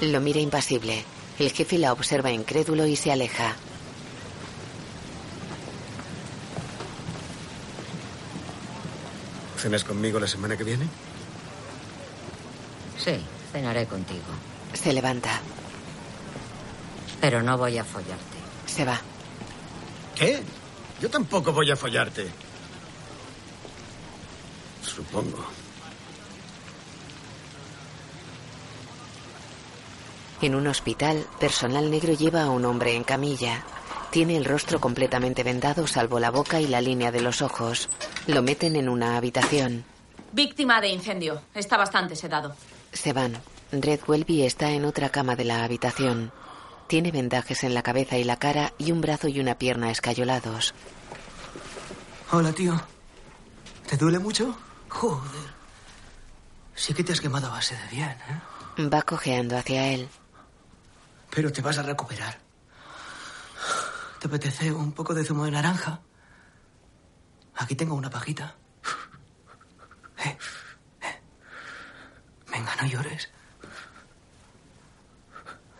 Lo mira impasible. El jefe la observa incrédulo y se aleja. ¿Cenas conmigo la semana que viene? Sí, cenaré contigo. Se levanta. Pero no voy a follarte. Se va. ¿Qué? Yo tampoco voy a follarte. Supongo. En un hospital, personal negro lleva a un hombre en camilla. Tiene el rostro completamente vendado salvo la boca y la línea de los ojos. Lo meten en una habitación. Víctima de incendio. Está bastante sedado. Se van. Red Welby está en otra cama de la habitación. Tiene vendajes en la cabeza y la cara y un brazo y una pierna escayolados. Hola, tío. ¿Te duele mucho? Joder. Sí que te has quemado a base de bien, ¿eh? Va cojeando hacia él. Pero te vas a recuperar. ¿Te apetece un poco de zumo de naranja? Aquí tengo una pajita. Eh, eh. Venga, no llores.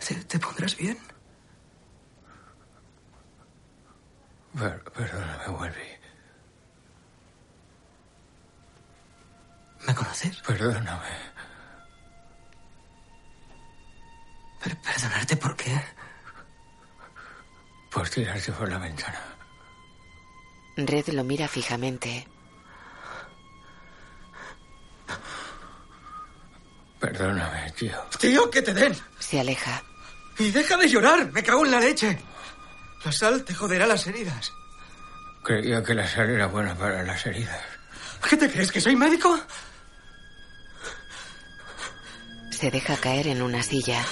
¿Te, te pondrás bien? Per- perdóname, Welby. ¿Me conoces? Perdóname. Per- ¿Perdonarte por qué? Por tirarte por la ventana. Red lo mira fijamente. Perdóname, tío. Tío, que te den. Se aleja. Y deja de llorar. Me cago en la leche. La sal te joderá las heridas. Creía que la sal era buena para las heridas. ¿Qué te crees? ¿Que soy médico? Se deja caer en una silla.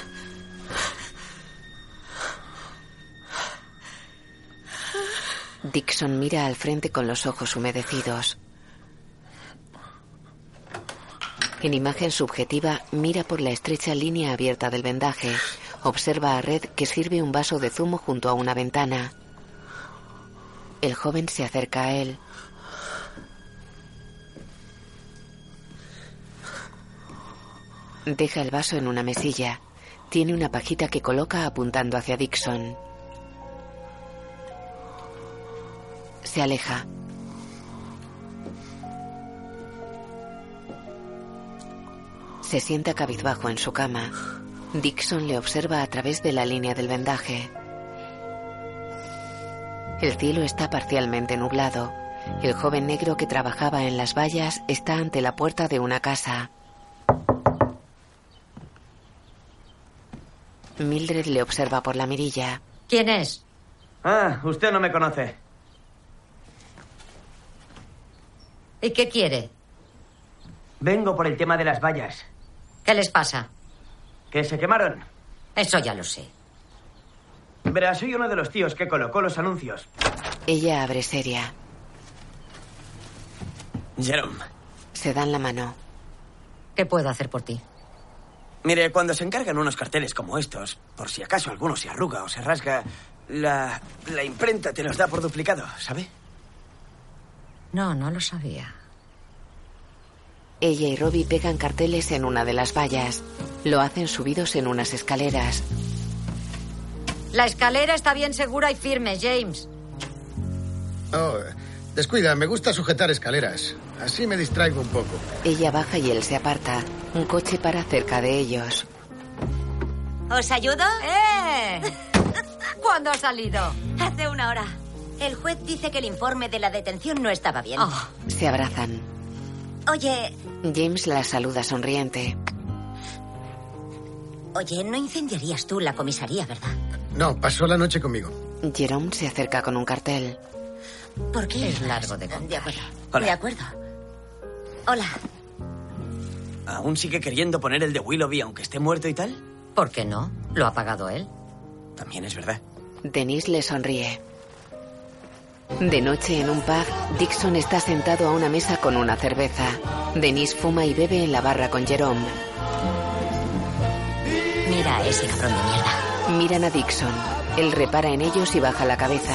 Dixon mira al frente con los ojos humedecidos. En imagen subjetiva, mira por la estrecha línea abierta del vendaje. Observa a Red que sirve un vaso de zumo junto a una ventana. El joven se acerca a él. Deja el vaso en una mesilla. Tiene una pajita que coloca apuntando hacia Dixon. Se aleja. Se sienta cabizbajo en su cama. Dixon le observa a través de la línea del vendaje. El cielo está parcialmente nublado. El joven negro que trabajaba en las vallas está ante la puerta de una casa. Mildred le observa por la mirilla. ¿Quién es? Ah, usted no me conoce. ¿Y qué quiere? Vengo por el tema de las vallas. ¿Qué les pasa? ¿Que se quemaron? Eso ya lo sé. Verá, soy uno de los tíos que colocó los anuncios. Ella abre seria. Jerome. Se dan la mano. ¿Qué puedo hacer por ti? Mire, cuando se encargan unos carteles como estos, por si acaso alguno se arruga o se rasga, la, la imprenta te los da por duplicado, ¿sabe? No, no lo sabía. Ella y Robbie pegan carteles en una de las vallas. Lo hacen subidos en unas escaleras. La escalera está bien segura y firme, James. Oh, descuida, me gusta sujetar escaleras. Así me distraigo un poco. Ella baja y él se aparta. Un coche para cerca de ellos. ¿Os ayudo? ¡Eh! ¿Cuándo ha salido? Hace una hora. El juez dice que el informe de la detención no estaba bien. Oh. Se abrazan. Oye, James la saluda sonriente. oye, no incendiarías tú la comisaría, ¿verdad? No, pasó la noche conmigo. Jerome se acerca con un cartel. ¿Por qué? Es largo de De contar. acuerdo. Hola. De acuerdo. Hola. ¿Aún sigue queriendo poner el de Willoughby aunque esté muerto y tal? ¿Por qué no? ¿Lo ha pagado él? También es verdad. Denise le sonríe. De noche en un pub, Dixon está sentado a una mesa con una cerveza. Denise fuma y bebe en la barra con Jerome. Mira a ese cabrón de mierda. Miran a Dixon. Él repara en ellos y baja la cabeza.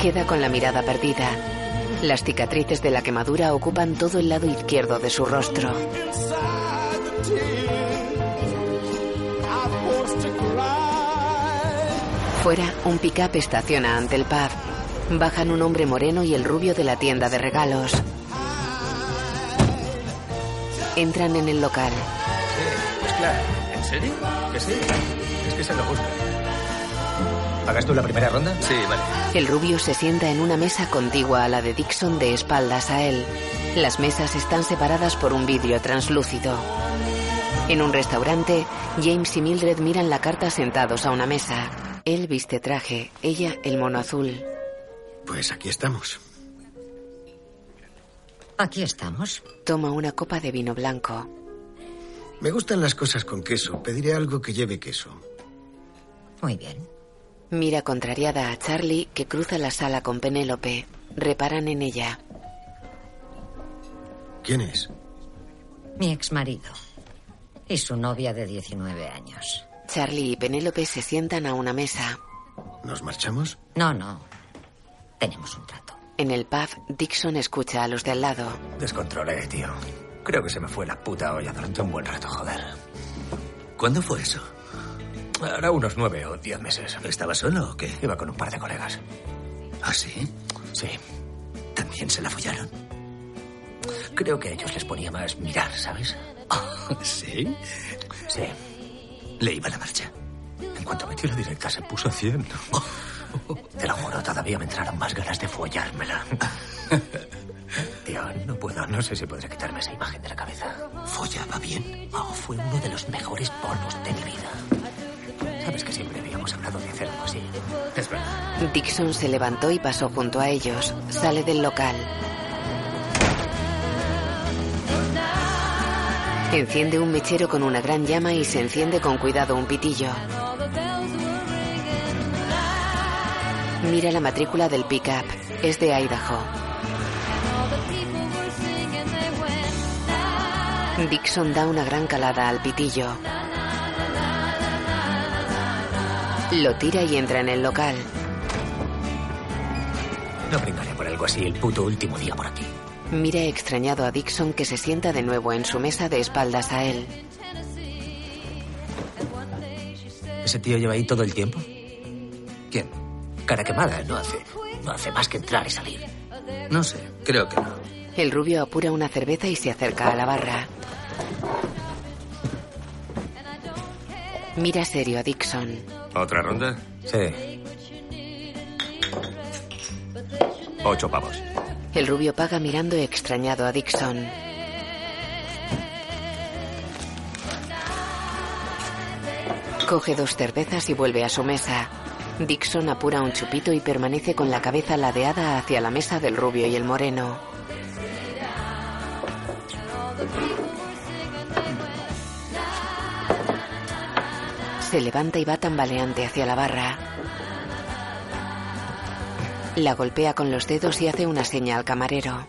Queda con la mirada perdida. Las cicatrices de la quemadura ocupan todo el lado izquierdo de su rostro. Fuera, un pick-up estaciona ante el pub. Bajan un hombre moreno y el rubio de la tienda de regalos. Entran en el local. Pues claro, ¿en serio? ¿Que sí? Es que se lo busca. ¿Pagas tú la primera ronda? Sí, vale. El rubio se sienta en una mesa contigua a la de Dixon de espaldas a él. Las mesas están separadas por un vidrio translúcido. En un restaurante, James y Mildred miran la carta sentados a una mesa. Él viste traje, ella el mono azul. Pues aquí estamos. Aquí estamos. Toma una copa de vino blanco. Me gustan las cosas con queso. Pediré algo que lleve queso. Muy bien. Mira contrariada a Charlie que cruza la sala con Penélope. Reparan en ella. ¿Quién es? Mi exmarido. Y su novia de 19 años. Charlie y Penélope se sientan a una mesa. ¿Nos marchamos? No, no. Tenemos un trato. En el pub, Dixon escucha a los de al lado. Descontrolé, tío. Creo que se me fue la puta olla durante un buen rato, joder. ¿Cuándo fue eso? Ahora unos nueve o diez meses. ¿Estaba solo o qué? Iba con un par de colegas. ¿Ah, sí? Sí. ¿También se la follaron? Creo que a ellos les ponía más mirar, ¿sabes? ¿Sí? Sí. Le iba la marcha. En cuanto metió la directa se puso a 100. Te lo juro, todavía me entraron más ganas de follármela. Tío, no puedo, no sé si podré quitarme esa imagen de la cabeza. ¿Follaba bien? Oh, fue uno de los mejores polvos de mi vida. Sabes que siempre habíamos hablado de hacer algo así. Es verdad. Dixon se levantó y pasó junto a ellos. Sale del local. Enciende un mechero con una gran llama y se enciende con cuidado un pitillo. Mira la matrícula del pickup. Es de Idaho. Dixon da una gran calada al pitillo. Lo tira y entra en el local. No brincaré por algo así el puto último día por aquí. Mira extrañado a Dixon que se sienta de nuevo en su mesa de espaldas a él. ¿Ese tío lleva ahí todo el tiempo? ¿Quién? Cara quemada, no hace, no hace más que entrar y salir. No sé, creo que no. El rubio apura una cerveza y se acerca a la barra. Mira serio a Dixon. ¿Otra ronda? Sí. Ocho pavos. El rubio paga mirando extrañado a Dixon. Coge dos cervezas y vuelve a su mesa. Dixon apura un chupito y permanece con la cabeza ladeada hacia la mesa del rubio y el moreno. Se levanta y va tambaleante hacia la barra. La golpea con los dedos y hace una seña al camarero.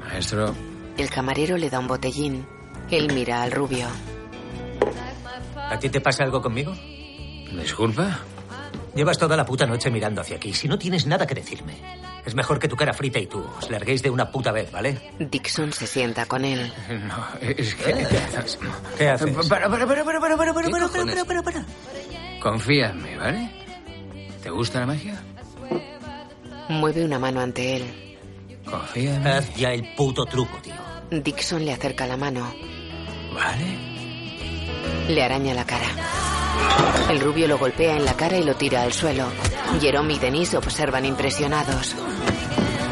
Maestro, El camarero le da un botellín. Él mira al rubio. ¿A ti te pasa algo conmigo? ¿Disculpa? Llevas toda la puta noche mirando hacia aquí. Si no tienes nada que decirme, es mejor que tu cara frita y tú os larguéis de una puta vez, ¿vale? Dixon se sienta con él. No, es que... ¿Qué haces? Para, para, para, para, para, para, para, ¿Qué para, cojones? para, para, para. Confía en mí, ¿vale? ¿Te gusta la magia? Mueve una mano ante él. Confía en mí. Haz ya el puto truco, tío. Dixon le acerca la mano. ¿Vale? Le araña la cara. El rubio lo golpea en la cara y lo tira al suelo. Jerome y Denise observan impresionados.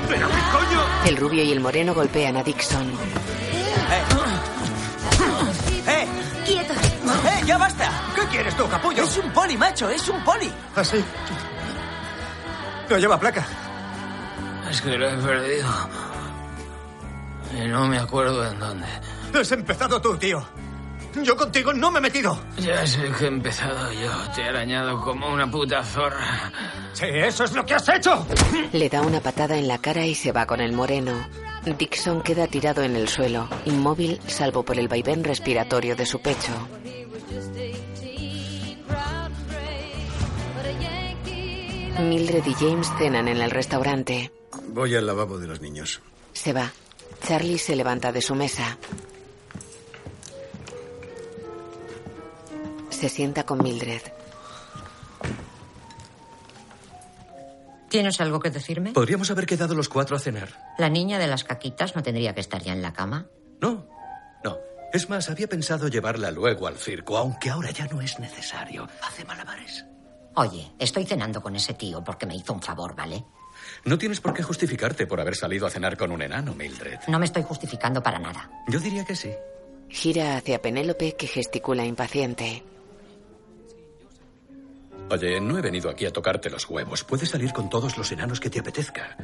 ¿Pero qué coño? El rubio y el moreno golpean a Dixon. ¡Eh! ¡Quietos! ¡Eh! ¡Ya basta! ¿Qué quieres tú, capullo? Es un poli, macho, es un poli. ¿Ah, sí? No lleva placa. Es que lo he perdido. Y no me acuerdo en dónde. Has empezado tú, tío. Yo contigo no me he metido. Ya sé que he empezado yo. Te he arañado como una puta zorra. Sí, eso es lo que has hecho. Le da una patada en la cara y se va con el moreno. Dixon queda tirado en el suelo, inmóvil salvo por el vaivén respiratorio de su pecho. Mildred y James cenan en el restaurante. Voy al lavabo de los niños. Se va. Charlie se levanta de su mesa. Se sienta con Mildred. ¿Tienes algo que decirme? Podríamos haber quedado los cuatro a cenar. ¿La niña de las caquitas no tendría que estar ya en la cama? No, no. Es más, había pensado llevarla luego al circo, aunque ahora ya no es necesario. Hace malabares. Oye, estoy cenando con ese tío porque me hizo un favor, ¿vale? No tienes por qué justificarte por haber salido a cenar con un enano, Mildred. No me estoy justificando para nada. Yo diría que sí. Gira hacia Penélope que gesticula impaciente. Oye, no he venido aquí a tocarte los huevos. Puedes salir con todos los enanos que te apetezca.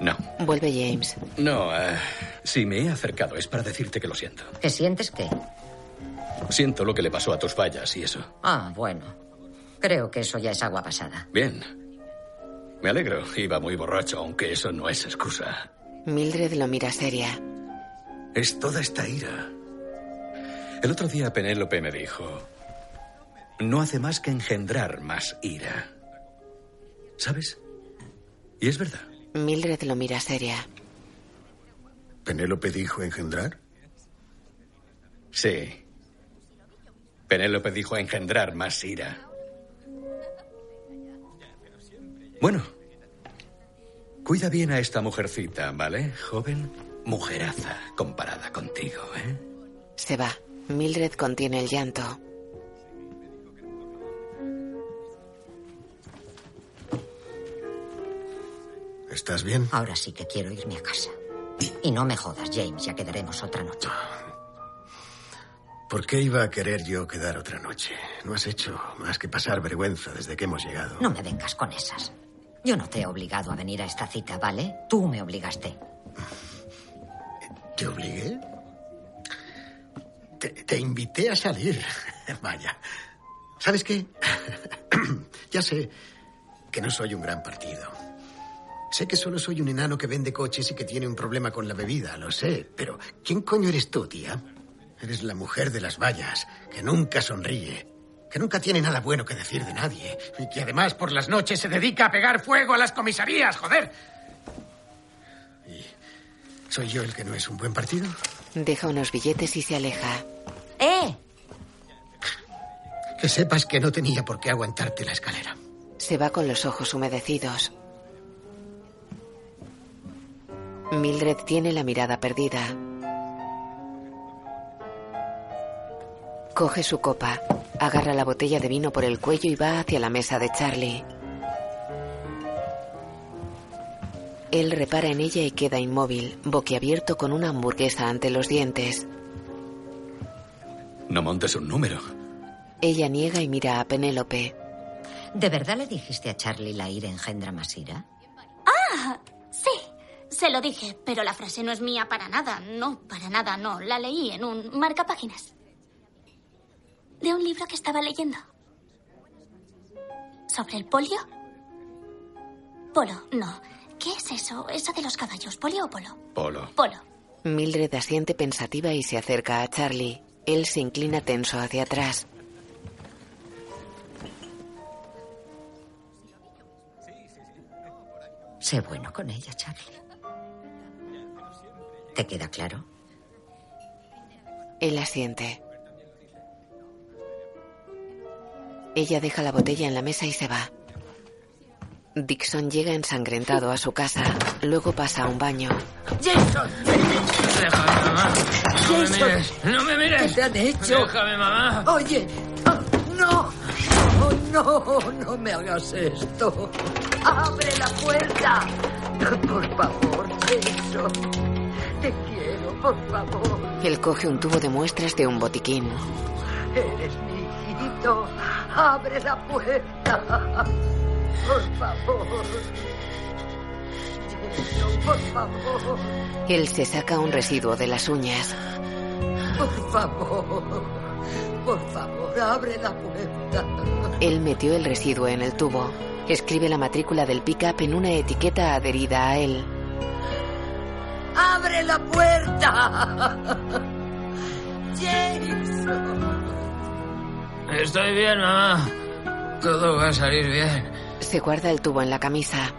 No. Vuelve James. No, eh, si me he acercado es para decirte que lo siento. ¿Qué sientes qué? Siento lo que le pasó a tus fallas y eso. Ah, bueno. Creo que eso ya es agua pasada. Bien. Me alegro. Iba muy borracho, aunque eso no es excusa. Mildred lo mira seria. Es toda esta ira. El otro día Penélope me dijo, no hace más que engendrar más ira. ¿Sabes? Y es verdad. Mildred lo mira seria. ¿Penélope dijo engendrar? Sí. Penélope dijo engendrar más ira. Bueno, cuida bien a esta mujercita, ¿vale? Joven, mujeraza comparada contigo, ¿eh? Se va. Mildred contiene el llanto. ¿Estás bien? Ahora sí que quiero irme a casa. Y no me jodas, James, ya quedaremos otra noche. ¿Por qué iba a querer yo quedar otra noche? No has hecho más que pasar vergüenza desde que hemos llegado. No me vengas con esas. Yo no te he obligado a venir a esta cita, ¿vale? Tú me obligaste. ¿Te obligué? Te, invité a salir. Vaya. ¿Sabes qué? ya sé que no soy un gran partido. Sé que solo soy un enano que vende coches y que tiene un problema con la bebida, lo sé. Pero, ¿quién coño eres tú, tía? Eres la mujer de las vallas, que nunca sonríe, que nunca tiene nada bueno que decir de nadie, y que además por las noches se dedica a pegar fuego a las comisarías, joder. ¿Y soy yo el que no es un buen partido? Deja unos billetes y se aleja. ¡Eh! Que sepas que no tenía por qué aguantarte la escalera. Se va con los ojos humedecidos. Mildred tiene la mirada perdida. Coge su copa, agarra la botella de vino por el cuello y va hacia la mesa de Charlie. Él repara en ella y queda inmóvil, boquiabierto con una hamburguesa ante los dientes. No montes un número. Ella niega y mira a Penélope. ¿De verdad le dijiste a Charlie la ira engendra más ira? ¡Ah! Sí, se lo dije, pero la frase no es mía para nada. No, para nada, no. La leí en un marcapáginas. De un libro que estaba leyendo. ¿Sobre el polio? Polo, no. ¿Qué es eso? Eso de los caballos, polio o polo? Polo. Polo. Mildred asiente pensativa y se acerca a Charlie. Él se inclina tenso hacia atrás. Sé bueno con ella, Charlie. ¿Te queda claro? Él asiente. Ella deja la botella en la mesa y se va. Dixon llega ensangrentado a su casa. Luego pasa a un baño. ¡Jason! Déjame, mamá. No me mires. No me mires. ¿Qué te han hecho? Déjame, mamá. Oye, ah, no. Oh, no, no me hagas esto. Abre la puerta. Por favor, Jason. Te quiero, por favor. Él coge un tubo de muestras de un botiquín. Eres mi Abre la puerta. Por favor. Jason, por favor. Él se saca un residuo de las uñas. Por favor. Por favor, abre la puerta. Él metió el residuo en el tubo. Escribe la matrícula del pickup en una etiqueta adherida a él. ¡Abre la puerta! Jason. Estoy bien, mamá. Todo va a salir bien. Se guarda el tubo en la camisa.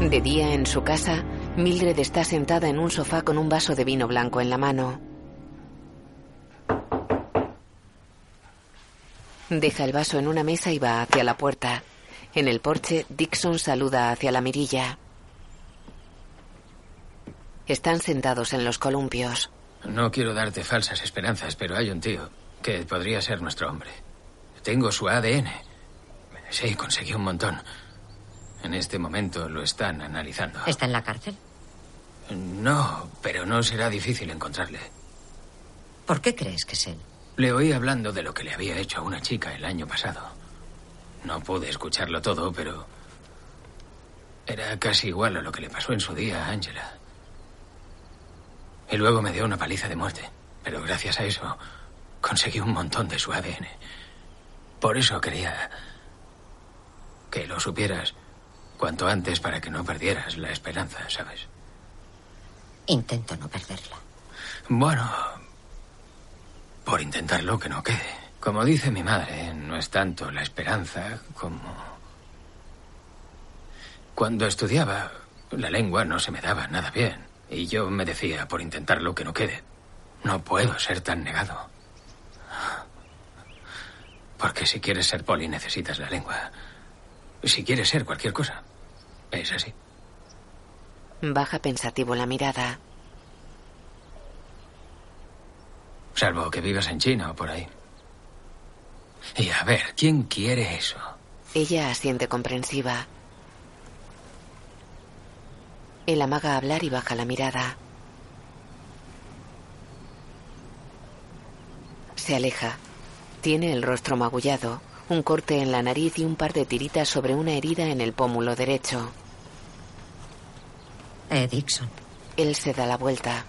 De día en su casa, Mildred está sentada en un sofá con un vaso de vino blanco en la mano. Deja el vaso en una mesa y va hacia la puerta. En el porche, Dixon saluda hacia la mirilla. Están sentados en los columpios. No quiero darte falsas esperanzas, pero hay un tío que podría ser nuestro hombre. Tengo su ADN. Sí, conseguí un montón. En este momento lo están analizando. ¿Está en la cárcel? No, pero no será difícil encontrarle. ¿Por qué crees que es él? Le oí hablando de lo que le había hecho a una chica el año pasado. No pude escucharlo todo, pero era casi igual a lo que le pasó en su día a Angela. Y luego me dio una paliza de muerte. Pero gracias a eso conseguí un montón de su ADN. Por eso quería que lo supieras cuanto antes para que no perdieras la esperanza, ¿sabes? Intento no perderla. Bueno, por intentarlo que no quede. Como dice mi madre, no es tanto la esperanza como... Cuando estudiaba, la lengua no se me daba nada bien. Y yo me decía, por intentarlo, que no quede. No puedo ser tan negado. Porque si quieres ser poli necesitas la lengua. Si quieres ser cualquier cosa, es así. Baja pensativo la mirada. Salvo que vivas en China o por ahí. Y a ver, ¿quién quiere eso? Ella asiente comprensiva. Él amaga a hablar y baja la mirada. Se aleja. Tiene el rostro magullado, un corte en la nariz y un par de tiritas sobre una herida en el pómulo derecho. Eh, Dixon. Él se da la vuelta.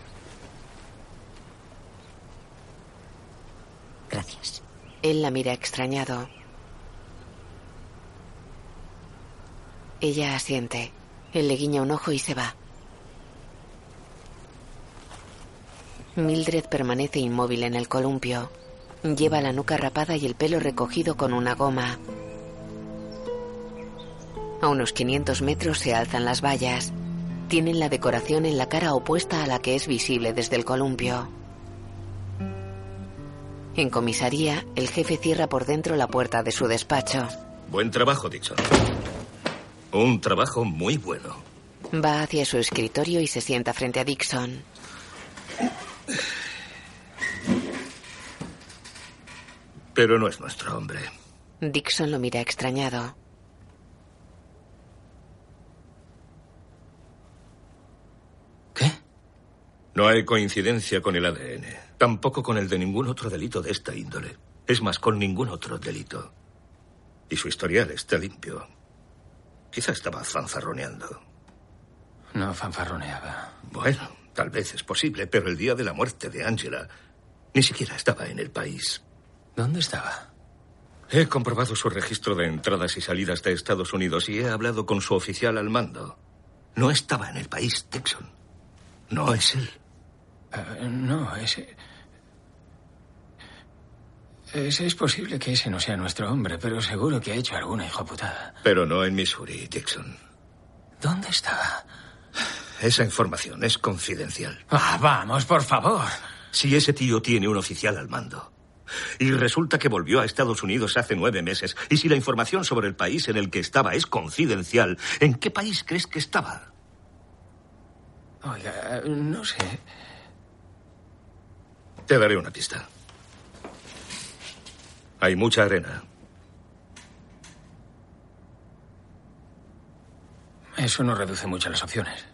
Gracias. Él la mira extrañado. Ella asiente. Él le guiña un ojo y se va. Mildred permanece inmóvil en el columpio. Lleva la nuca rapada y el pelo recogido con una goma. A unos 500 metros se alzan las vallas. Tienen la decoración en la cara opuesta a la que es visible desde el columpio. En comisaría, el jefe cierra por dentro la puerta de su despacho. Buen trabajo, Dixon. Un trabajo muy bueno. Va hacia su escritorio y se sienta frente a Dixon. Pero no es nuestro hombre. Dixon lo mira extrañado. No hay coincidencia con el ADN. Tampoco con el de ningún otro delito de esta índole. Es más, con ningún otro delito. Y su historial está limpio. Quizá estaba fanfarroneando. No fanfarroneaba. Bueno, tal vez es posible, pero el día de la muerte de Angela ni siquiera estaba en el país. ¿Dónde estaba? He comprobado su registro de entradas y salidas de Estados Unidos y he hablado con su oficial al mando. No estaba en el país, Texon. No es él. Eh, no, ese... Ese es posible que ese no sea nuestro hombre, pero seguro que ha hecho alguna hijoputada. Pero no en Missouri, Dixon. ¿Dónde estaba? Esa información es confidencial. Ah, vamos, por favor. Si ese tío tiene un oficial al mando. Y resulta que volvió a Estados Unidos hace nueve meses. Y si la información sobre el país en el que estaba es confidencial, ¿en qué país crees que estaba? Oiga, no sé. Te daré una pista. Hay mucha arena. Eso no reduce mucho las opciones.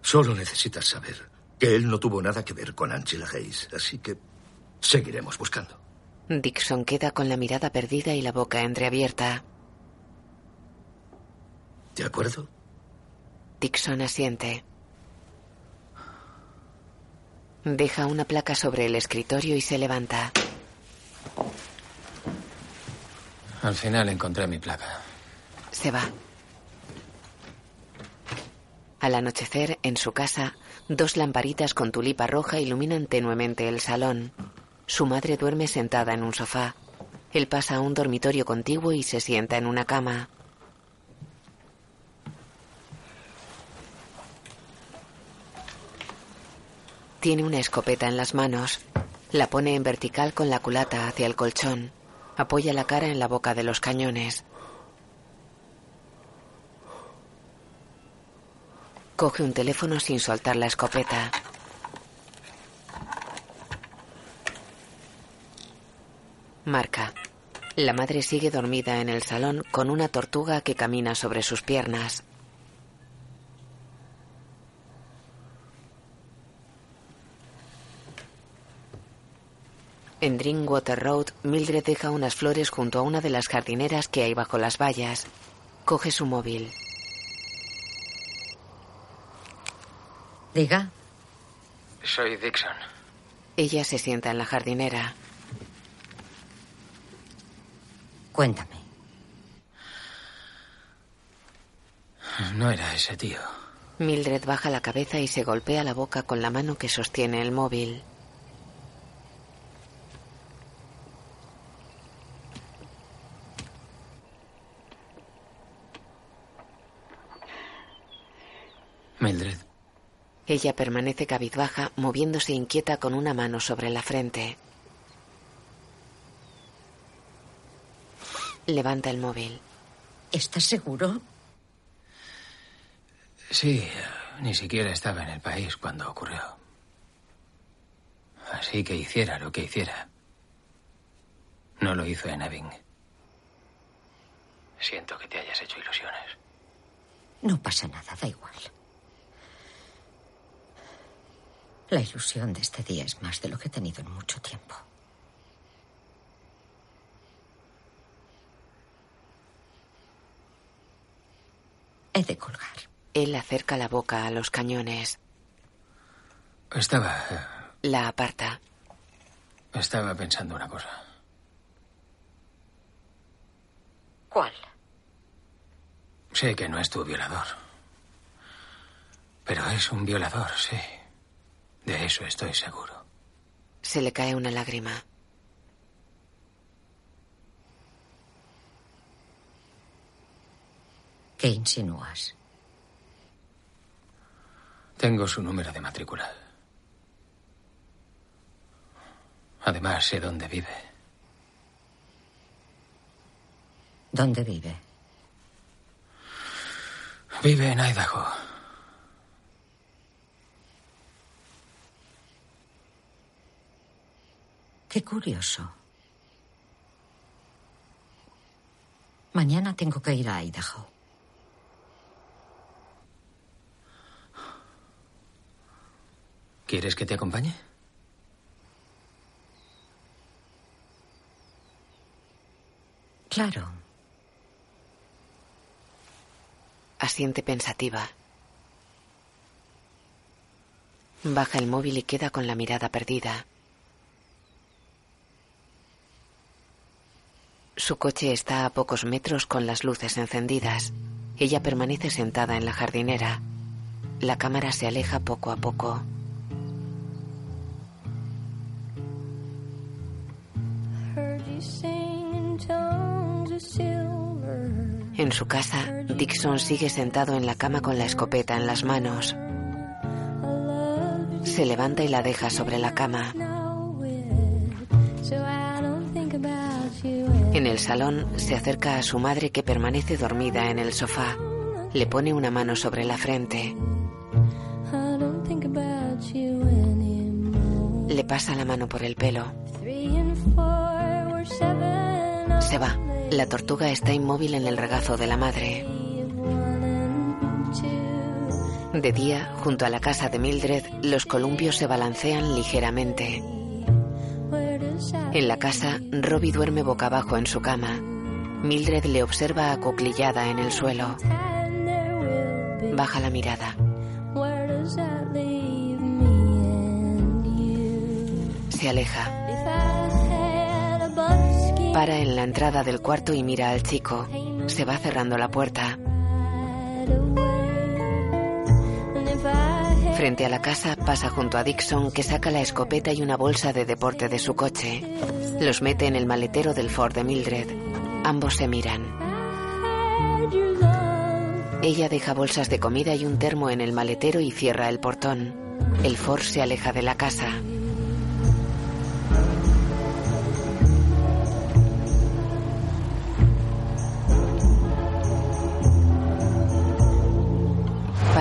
Solo necesitas saber que él no tuvo nada que ver con Angela Hayes, así que seguiremos buscando. Dixon queda con la mirada perdida y la boca entreabierta. ¿De acuerdo? Dixon asiente. Deja una placa sobre el escritorio y se levanta. Al final encontré mi placa. Se va. Al anochecer, en su casa, dos lamparitas con tulipa roja iluminan tenuemente el salón. Su madre duerme sentada en un sofá. Él pasa a un dormitorio contiguo y se sienta en una cama. Tiene una escopeta en las manos. La pone en vertical con la culata hacia el colchón. Apoya la cara en la boca de los cañones. Coge un teléfono sin soltar la escopeta. Marca. La madre sigue dormida en el salón con una tortuga que camina sobre sus piernas. En Drinkwater Road, Mildred deja unas flores junto a una de las jardineras que hay bajo las vallas. Coge su móvil. Diga. Soy Dixon. Ella se sienta en la jardinera. Cuéntame. No era ese tío. Mildred baja la cabeza y se golpea la boca con la mano que sostiene el móvil. Mildred. Ella permanece cabizbaja, moviéndose inquieta con una mano sobre la frente. Levanta el móvil. ¿Estás seguro? Sí, ni siquiera estaba en el país cuando ocurrió. Así que hiciera lo que hiciera. No lo hizo en Ebbing. Siento que te hayas hecho ilusiones. No pasa nada, da igual. La ilusión de este día es más de lo que he tenido en mucho tiempo. He de colgar. Él acerca la boca a los cañones. Estaba. eh, La aparta. Estaba pensando una cosa. ¿Cuál? Sé que no es tu violador. Pero es un violador, sí. De eso estoy seguro. Se le cae una lágrima. ¿Qué insinúas? Tengo su número de matrícula. Además, sé dónde vive. ¿Dónde vive? Vive en Idaho. Qué curioso. Mañana tengo que ir a Idaho. ¿Quieres que te acompañe? Claro. Asiente pensativa. Baja el móvil y queda con la mirada perdida. Su coche está a pocos metros con las luces encendidas. Ella permanece sentada en la jardinera. La cámara se aleja poco a poco. En su casa, Dixon sigue sentado en la cama con la escopeta en las manos. Se levanta y la deja sobre la cama. En el salón se acerca a su madre que permanece dormida en el sofá. Le pone una mano sobre la frente. Le pasa la mano por el pelo. Se va. La tortuga está inmóvil en el regazo de la madre. De día, junto a la casa de Mildred, los columpios se balancean ligeramente. En la casa, Robbie duerme boca abajo en su cama. Mildred le observa acoclillada en el suelo. Baja la mirada. Se aleja. Para en la entrada del cuarto y mira al chico. Se va cerrando la puerta. Frente a la casa pasa junto a Dixon que saca la escopeta y una bolsa de deporte de su coche. Los mete en el maletero del Ford de Mildred. Ambos se miran. Ella deja bolsas de comida y un termo en el maletero y cierra el portón. El Ford se aleja de la casa.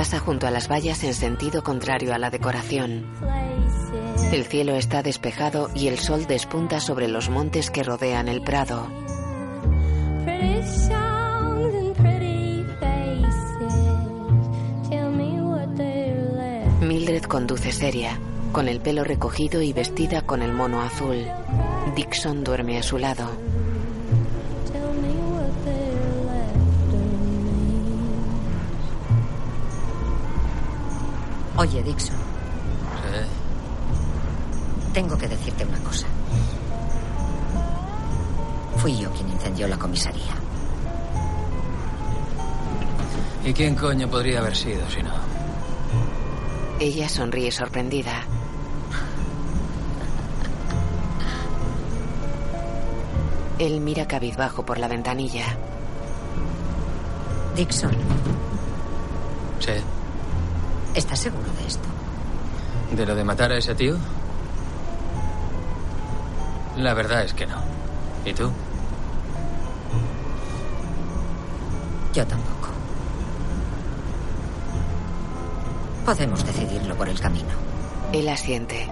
Pasa junto a las vallas en sentido contrario a la decoración. El cielo está despejado y el sol despunta sobre los montes que rodean el prado. Mildred conduce seria, con el pelo recogido y vestida con el mono azul. Dixon duerme a su lado. Oye, Dixon, tengo que decirte una cosa. Fui yo quien incendió la comisaría. ¿Y quién coño podría haber sido si no? Ella sonríe sorprendida. Él mira cabizbajo por la ventanilla. Dixon, Sí. ¿Estás seguro de esto? ¿De lo de matar a ese tío? La verdad es que no. ¿Y tú? Yo tampoco. Podemos decidirlo por el camino. Él asiente.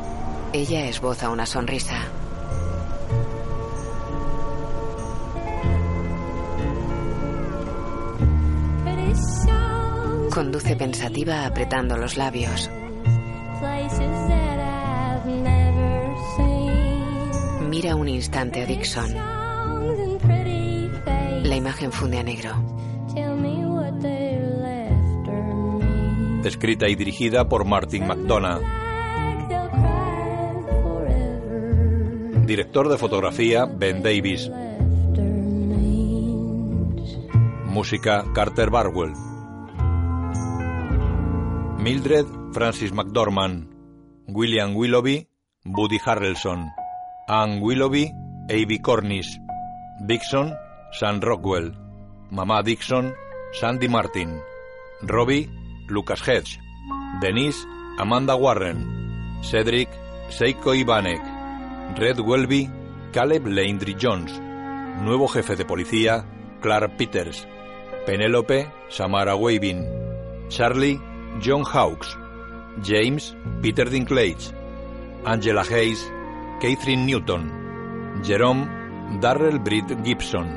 Ella esboza una sonrisa. Conduce pensativa apretando los labios. Mira un instante a Dixon. La imagen funde a negro. Escrita y dirigida por Martin McDonough. Director de fotografía Ben Davis. Música Carter Barwell. Mildred Francis McDormand. William Willoughby Buddy Harrelson. Anne Willoughby Avi Cornish. Dixon Sam Rockwell. Mamá Dixon Sandy Martin. Robbie Lucas Hedge. Denise Amanda Warren. Cedric Seiko Ivanek. Red Welby Caleb Landry Jones. Nuevo jefe de policía Clark Peters. Penélope Samara Wavin. Charlie John Hawkes. James Peter Dinklage. Angela Hayes Catherine Newton. Jerome Darrell Britt Gibson.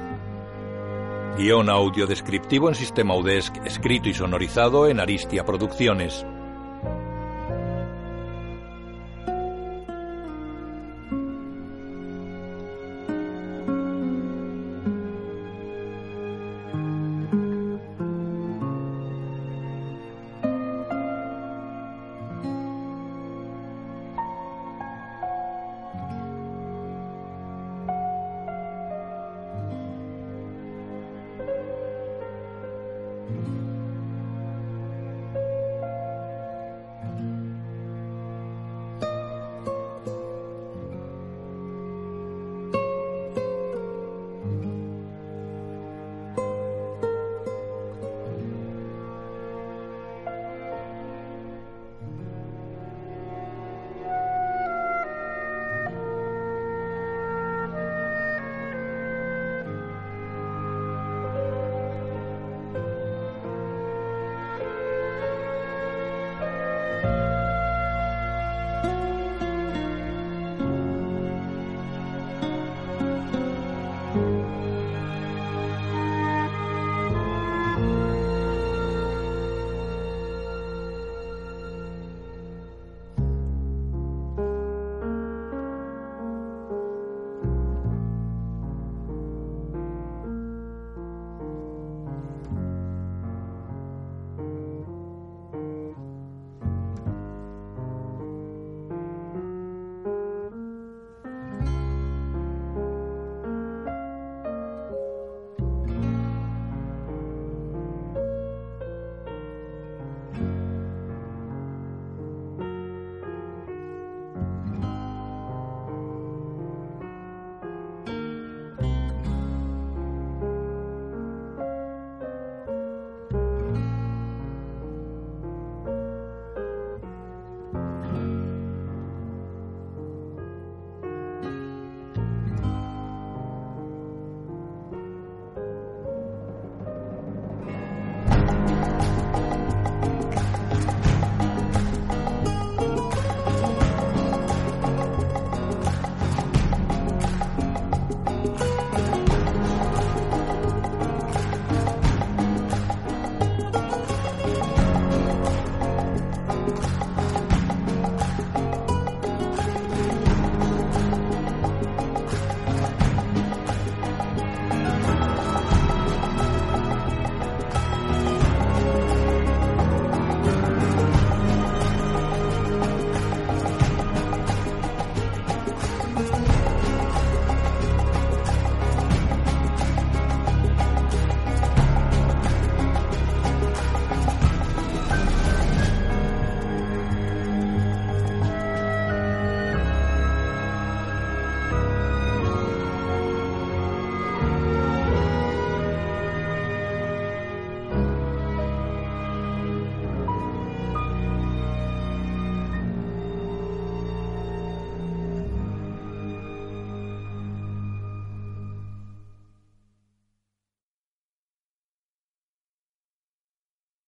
Guión audio descriptivo en sistema UDESC, escrito y sonorizado en Aristia Producciones.